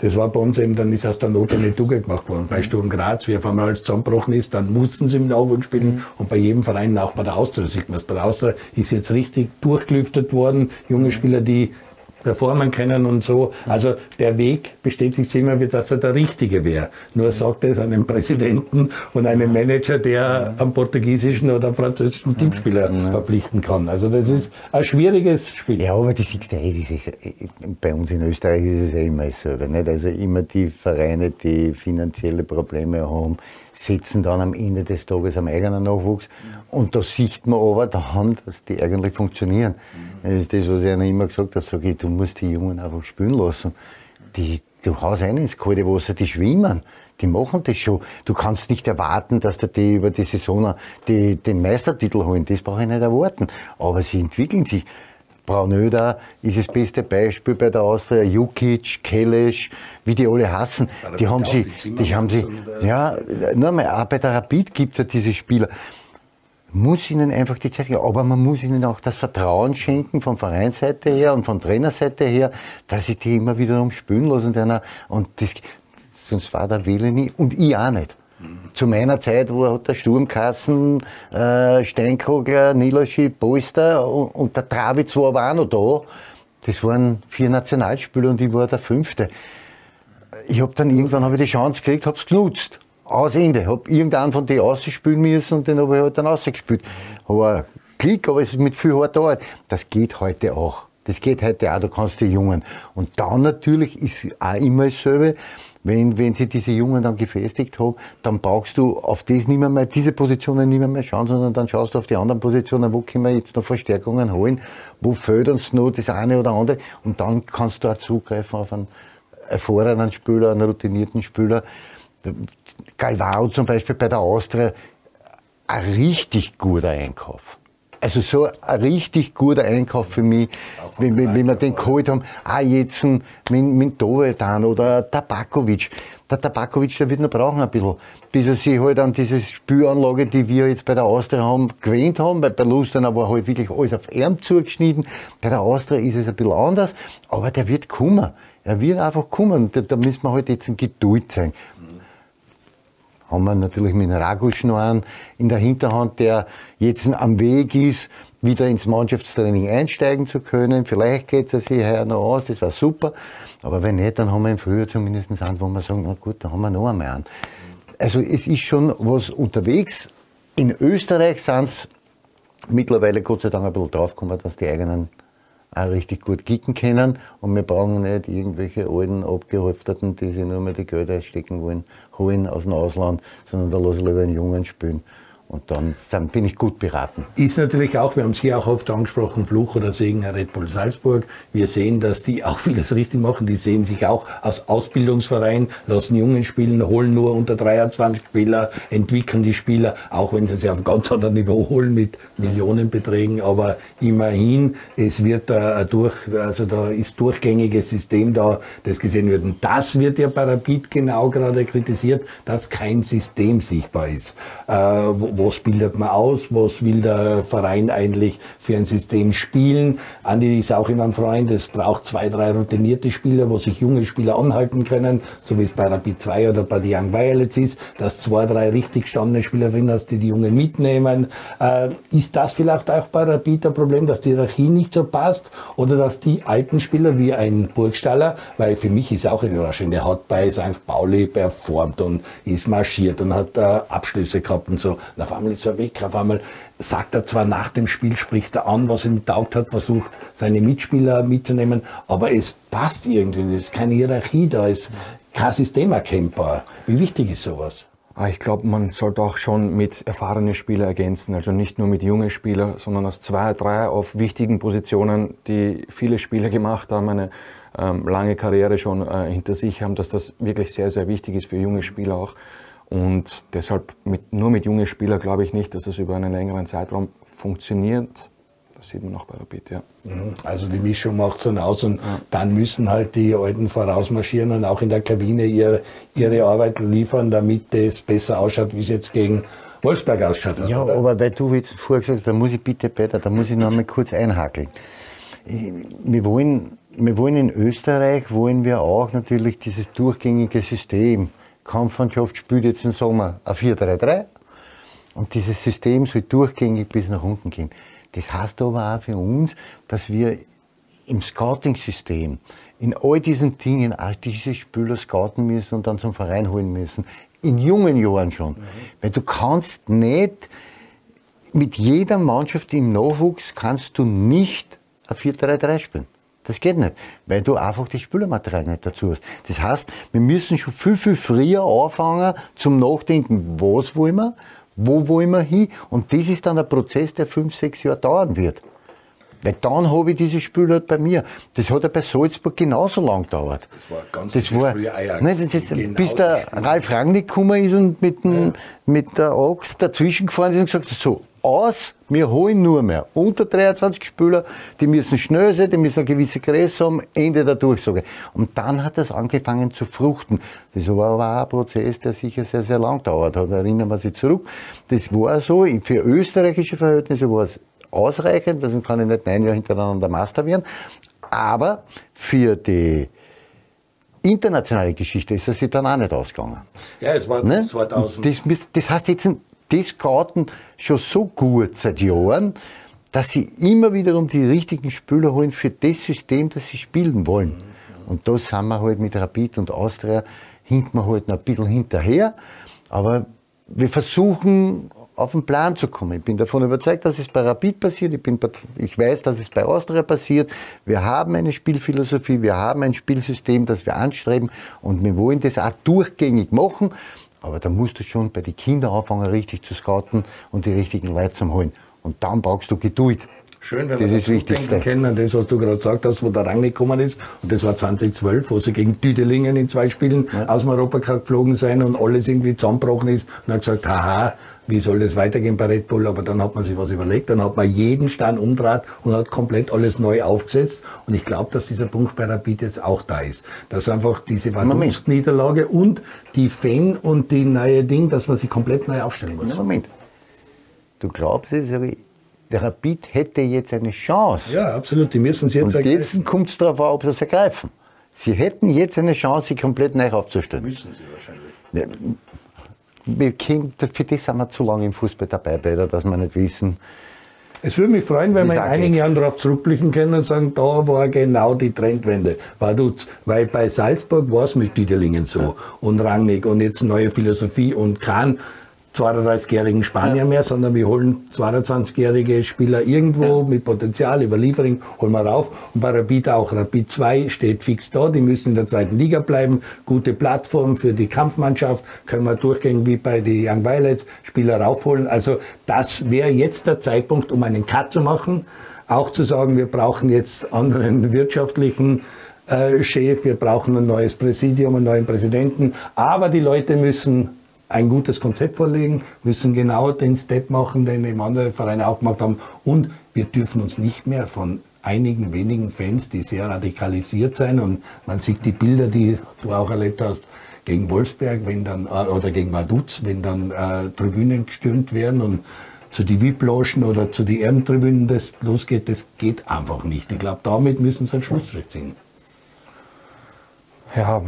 Das war bei uns eben, dann ist aus der Not eine Tugend gemacht worden. Bei Sturm Graz, wie auf einmal alles zusammengebrochen ist, dann mussten sie im Nachwuchs spielen und bei jedem Verein, auch bei der Austria, sieht man es. Bei der Austria ist jetzt richtig durchgelüftet worden. Junge Spieler, die performen können und so. Also der Weg bestätigt sich immer wieder, dass er der richtige wäre. Nur sagt es einem Präsidenten und einem Manager, der am portugiesischen oder französischen Teamspieler verpflichten kann. Also das ist ein schwieriges Spiel. Ja, aber das siehst du das ist, bei uns in Österreich ist es ja immer dasselbe. Nicht? Also immer die Vereine, die finanzielle Probleme haben, setzen dann am Ende des Tages am eigenen Nachwuchs. Und da sieht man aber dann, dass die eigentlich funktionieren. Das ist das, was ich ihnen immer gesagt habe, sage ich, du musst die Jungen einfach spielen lassen. Die, du haust ein ins kalte Wasser, die schwimmen. Die machen das schon. Du kannst nicht erwarten, dass die über die Saison die, den Meistertitel holen. Das brauche ich nicht erwarten. Aber sie entwickeln sich. Braunöder ist das beste Beispiel bei der Austria, Jukic, Kelesch, wie die alle hassen. Die haben sie, die haben sie, ja, nur mal, auch bei der Rapid gibt es ja diese Spieler. Muss ihnen einfach die Zeit geben, aber man muss ihnen auch das Vertrauen schenken von Vereinsseite her und von Trainerseite her, dass sie die immer wieder umspülen lassen. Und das, sonst war der Wille nie und ich auch nicht. Zu meiner Zeit, wo hat der Sturmkassen, äh, Steinkogler, Nilaschi, Polster und, und der Travitz war aber auch noch da. Das waren vier Nationalspieler und ich war der fünfte. Ich habe dann irgendwann hab ich die Chance gekriegt, habe es genutzt. Aus Ende. Habe irgendeinen von denen ausspielen müssen und den habe ich halt dann ausgespielt. Aber Klick, aber es ist mit viel harter Arbeit. Das geht heute auch. Das geht heute auch, du kannst die Jungen. Und dann natürlich ist auch immer dasselbe wenn, wenn sie diese Jungen dann gefestigt haben, dann brauchst du auf das nicht mehr, mehr diese Positionen nicht mehr, mehr schauen, sondern dann schaust du auf die anderen Positionen, wo können wir jetzt noch Verstärkungen holen, wo fehlt uns noch das eine oder andere und dann kannst du auch zugreifen auf einen erfahrenen Spieler, einen routinierten Spieler. Galvao zum Beispiel bei der Austria, ein richtig guter Einkauf. Also so ein richtig guter Einkauf für mich, wenn, wenn, wenn wir den geholt haben. Auch jetzt mit, mit Dovedan oder Tabakovic. Der Tabakovic, der wird noch brauchen ein bisschen, bis er sich halt an diese Spülanlage, die wir jetzt bei der Austria haben, gewöhnt haben. Weil bei Lustener war halt wirklich alles auf Arm zugeschnitten. Bei der Austria ist es ein bisschen anders, aber der wird kommen. Er wird einfach kommen. Da, da müssen wir halt jetzt in Geduld sein haben wir natürlich mit Ragusch noch einen in der Hinterhand, der jetzt am Weg ist, wieder ins Mannschaftstraining einsteigen zu können. Vielleicht geht es sich heuer noch aus, das war super. Aber wenn nicht, dann haben wir im Frühjahr zumindest einen, wo wir sagen, na gut, dann haben wir noch einmal einen. Also es ist schon was unterwegs. In Österreich sind es mittlerweile Gott sei Dank ein bisschen draufgekommen, dass die eigenen auch richtig gut kicken können und wir brauchen nicht irgendwelche alten Abgehalfterten, die sich nur mehr die Gelder stecken wollen, holen aus dem Ausland, sondern da lasse ich lieber einen Jungen spielen. Und dann, dann, bin ich gut beraten. Ist natürlich auch, wir haben es hier auch oft angesprochen, Fluch oder Segen Red Bull Salzburg. Wir sehen, dass die auch vieles richtig machen. Die sehen sich auch als Ausbildungsverein, lassen Jungen spielen, holen nur unter 23 Spieler, entwickeln die Spieler, auch wenn sie sie auf ganz anderes Niveau holen mit Millionenbeträgen. Aber immerhin, es wird da durch, also da ist durchgängiges System da, das gesehen wird. Und das wird ja bei Rapid genau gerade kritisiert, dass kein System sichtbar ist. Äh, was bildet man aus, was will der Verein eigentlich für ein System spielen. Andi ist auch immer ein Freund, es braucht zwei, drei routinierte Spieler, wo sich junge Spieler anhalten können, so wie es bei Rapid 2 oder bei den Young Violets ist, dass zwei, drei richtig gestandene Spielerinnen hast, die die Jungen mitnehmen. Äh, ist das vielleicht auch bei Rapid ein Problem, dass die Hierarchie nicht so passt oder dass die alten Spieler wie ein Burgstaller, weil für mich ist auch überraschend, der hat bei St. Pauli performt und ist marschiert und hat äh, Abschlüsse gehabt und so. Na, auf einmal ist er weg, auf einmal sagt er zwar nach dem Spiel, spricht er an, was ihm taugt hat, versucht seine Mitspieler mitzunehmen, aber es passt irgendwie, es ist keine Hierarchie da, es ist kein System erkennbar. Wie wichtig ist sowas? Ah, ich glaube, man sollte auch schon mit erfahrenen Spielern ergänzen, also nicht nur mit jungen Spielern, sondern als zwei, drei auf wichtigen Positionen, die viele Spieler gemacht haben, eine ähm, lange Karriere schon äh, hinter sich haben, dass das wirklich sehr, sehr wichtig ist für junge Spieler auch. Und deshalb mit, nur mit jungen Spielern glaube ich nicht, dass es über einen längeren Zeitraum funktioniert. Das sieht man auch bei Rapid, ja. Mhm. Also die Mischung macht es dann aus und ja. dann müssen halt die Alten vorausmarschieren und auch in der Kabine ihre, ihre Arbeit liefern, damit es besser ausschaut, wie es jetzt gegen Wolfsberg ausschaut. Ja, oder? aber weil du jetzt vorher gesagt hast, da muss ich bitte, Peter, da muss ich noch einmal kurz einhakeln. Wir wollen wir wollen in Österreich, wollen wir auch natürlich dieses durchgängige System. Kampfmannschaft spielt jetzt im Sommer ein 4-3-3 und dieses System soll durchgängig bis nach unten gehen. Das heißt aber auch für uns, dass wir im Scouting-System, in all diesen Dingen auch diese Spieler scouten müssen und dann zum Verein holen müssen. In jungen Jahren schon. Weil du kannst nicht, mit jeder Mannschaft im Nachwuchs kannst du nicht ein 4-3-3 spielen. Das geht nicht, weil du einfach das Spielermaterial nicht dazu hast. Das heißt, wir müssen schon viel, viel früher anfangen zum Nachdenken, was wollen wir, wo wollen wir hin und das ist dann ein Prozess, der fünf, sechs Jahre dauern wird. Weil dann habe ich dieses Spiel halt bei mir. Das hat ja bei Salzburg genauso lang gedauert. Das war ganz Das war, früher Ajax. nein, das ist, Genau bis der Ralf Rangnick gekommen ist und mit, dem, mit der Axt dazwischen gefahren ist und gesagt hat, so, aus, wir holen nur mehr. Unter 23 Spieler, die müssen schnell sein, die müssen eine gewisse Größe haben, Ende der Durchsage. Und dann hat das angefangen zu fruchten. Das war aber auch ein Prozess, der sicher sehr, sehr lang dauert hat. Erinnern wir sich zurück. Das war so, für österreichische Verhältnisse war es ausreichend, deswegen kann ich nicht neun Jahre hintereinander Master werden. Aber für die internationale Geschichte ist es sich dann auch nicht ausgegangen. Ja, es war Ne? 2000. Das, das heißt, jetzt, die scouten schon so gut seit Jahren, dass sie immer wiederum die richtigen Spieler holen für das System, das sie spielen wollen. Und da sind wir halt mit Rapid und Austria, hinten wir halt noch ein bisschen hinterher. Aber wir versuchen auf den Plan zu kommen. Ich bin davon überzeugt, dass es bei Rapid passiert. Ich, bin, ich weiß, dass es bei Austria passiert. Wir haben eine Spielphilosophie, wir haben ein Spielsystem, das wir anstreben und wir wollen das auch durchgängig machen. Aber da musst du schon bei den Kindern anfangen, richtig zu scouten und die richtigen Leute zu holen. Und dann brauchst du Geduld. Schön, wenn das wir das Wichtigste. kennen, das, was du gerade gesagt hast, wo der Rang gekommen ist. Und das war 2012, wo sie gegen Düdelingen in zwei Spielen aus dem Europacup geflogen sind und alles irgendwie zusammengebrochen ist. Und hat gesagt, haha, wie soll das weitergehen bei Red Bull? Aber dann hat man sich was überlegt, dann hat man jeden Stand umdraht und hat komplett alles neu aufgesetzt. Und ich glaube, dass dieser Punkt bei Rapid jetzt auch da ist. Dass einfach diese Vaduz-Niederlage und die Fan und die neue Ding, dass man sich komplett neu aufstellen muss. Moment. Du glaubst es, der Rapid hätte jetzt eine Chance. Ja, absolut. Die müssen es jetzt Und ergreifen. jetzt kommt es darauf an, ob sie es ergreifen. Sie hätten jetzt eine Chance, sie komplett neu aufzustellen. Müssen sie wahrscheinlich. Für das sind wir zu lange im Fußball dabei, Peter, dass wir nicht wissen. Es würde mich freuen, wenn wir in einigen. Jahren darauf zurückblicken können und sagen, da war genau die Trendwende. War. Weil bei Salzburg war es mit Düdelingen so und Rangnick und jetzt neue Philosophie und kein 32-jährigen Spanier mehr, sondern wir holen 22-jährige Spieler irgendwo mit Potenzial, Überlieferung, holen wir rauf. Und bei Rapid auch. Rapid 2 steht fix da, die müssen in der zweiten Liga bleiben. Gute Plattform für die Kampfmannschaft, können wir durchgehen wie bei den Young Violets, Spieler raufholen. Also das wäre jetzt der Zeitpunkt, um einen Cut zu machen. Auch zu sagen, wir brauchen jetzt anderen wirtschaftlichen äh, Chef, wir brauchen ein neues Präsidium, einen neuen Präsidenten. Aber die Leute müssen ein gutes Konzept vorlegen, müssen genau den Step machen, den eben andere Vereine auch gemacht haben. Und wir dürfen uns nicht mehr von einigen wenigen Fans, die sehr radikalisiert sind, und man sieht die Bilder, die du auch erlebt hast, gegen Wolfsberg, wenn dann, äh, oder gegen Vaduz, wenn dann äh, Tribünen gestürmt werden und zu die VIP-Logen oder zu die Ehrentribünen das losgeht, das geht einfach nicht. Ich glaube, damit müssen sie einen Schlussstrich ziehen. Ja,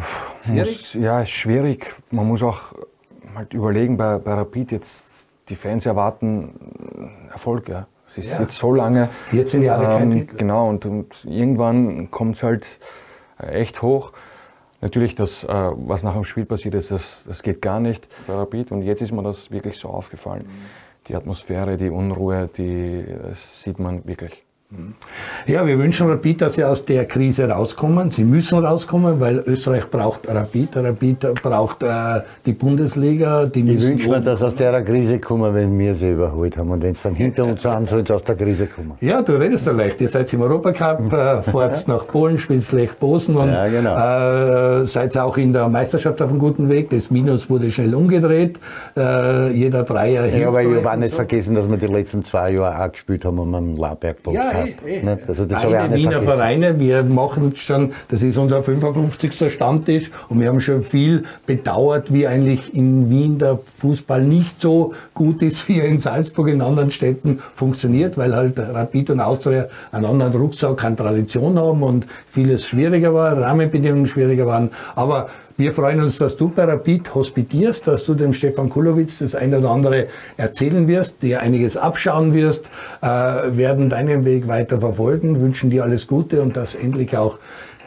muss, ja, ist schwierig. Man muss auch halt überlegen, bei, bei Rapid jetzt, die Fans erwarten äh, Erfolg. Ja. Es ist Ja. jetzt so lange. 14 Jahre kein Titel. Genau, und, und irgendwann kommt es halt äh, echt hoch. Natürlich, das, äh, was nach dem Spiel passiert ist, das, das geht gar nicht bei Rapid. Und jetzt ist mir das wirklich so aufgefallen. Die Atmosphäre, die Unruhe, die das sieht man wirklich. Ja, wir wünschen Rapid, dass sie aus der Krise rauskommen. Sie müssen rauskommen, weil Österreich braucht Rapid, Rapid braucht äh, die Bundesliga. Die Ich wünsche mir, dass aus der Krise kommen, wenn wir sie überholt haben. Und wenn es dann hinter uns sind, soll es aus der Krise kommen. Ja, du redest ja leicht. Ihr seid im Europacup, äh, fahrt nach Polen, spielt Lech Posen und Ja, genau. äh, seid auch in der Meisterschaft auf einem guten Weg. Das Minus wurde schnell umgedreht. Äh, jeder Dreier hilft Ja, aber ich habe auch und nicht so. vergessen, dass wir die letzten zwei Jahre auch gespielt haben um einen Lauberg-Pokal. Ja, eh. Nicht? Also das nicht Wiener vergessen. Vereine, wir machen schon, das ist unser 55. Stammtisch und wir haben schon viel bedauert, wie eigentlich in Wien der Fußball nicht so gut ist, wie er in Salzburg, in anderen Städten funktioniert, weil halt Rapid und Austria einen anderen Rucksack an Tradition haben und vieles schwieriger war, Rahmenbedingungen schwieriger waren. Aber wir freuen uns, dass du bei Rapid hospitierst, dass du dem Stefan Kulowitz das eine oder andere erzählen wirst, dir einiges abschauen wirst, äh, werden deinen Weg weiter verfolgen, wünschen dir alles Gute und dass endlich auch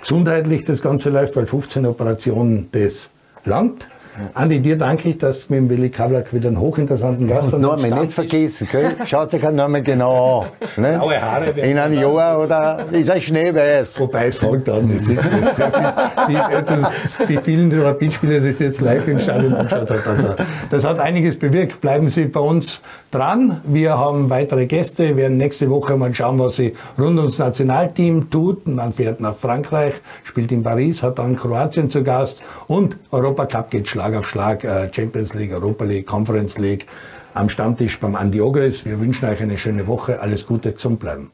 gesundheitlich das Ganze läuft, weil 15 Operationen das langt. Andi, dir danke ich, dass du mit dem Willi Kablak wieder einen hochinteressanten Gast Norman den nicht vergessen, gell? Schaut sich einen Norman genau an. Ne? Blaue Haare In einem Jahr oder ist er schneeweiß? Wobei es fängt an. Das ist, das, ist, die, das, die vielen Rapid-Spieler, die es jetzt live im Stadion angeschaut hat. Also, das hat einiges bewirkt. Bleiben Sie bei uns dran. Wir haben weitere Gäste. Wir werden nächste Woche mal schauen, was sie rund ums Nationalteam tut. Man fährt nach Frankreich, spielt in Paris, hat dann Kroatien zu Gast und Europacup geht Schlag auf Schlag Champions League, Europa League, Conference League am Stammtisch beim Andi Ogris. Wir wünschen euch eine schöne Woche, alles Gute, gesund bleiben.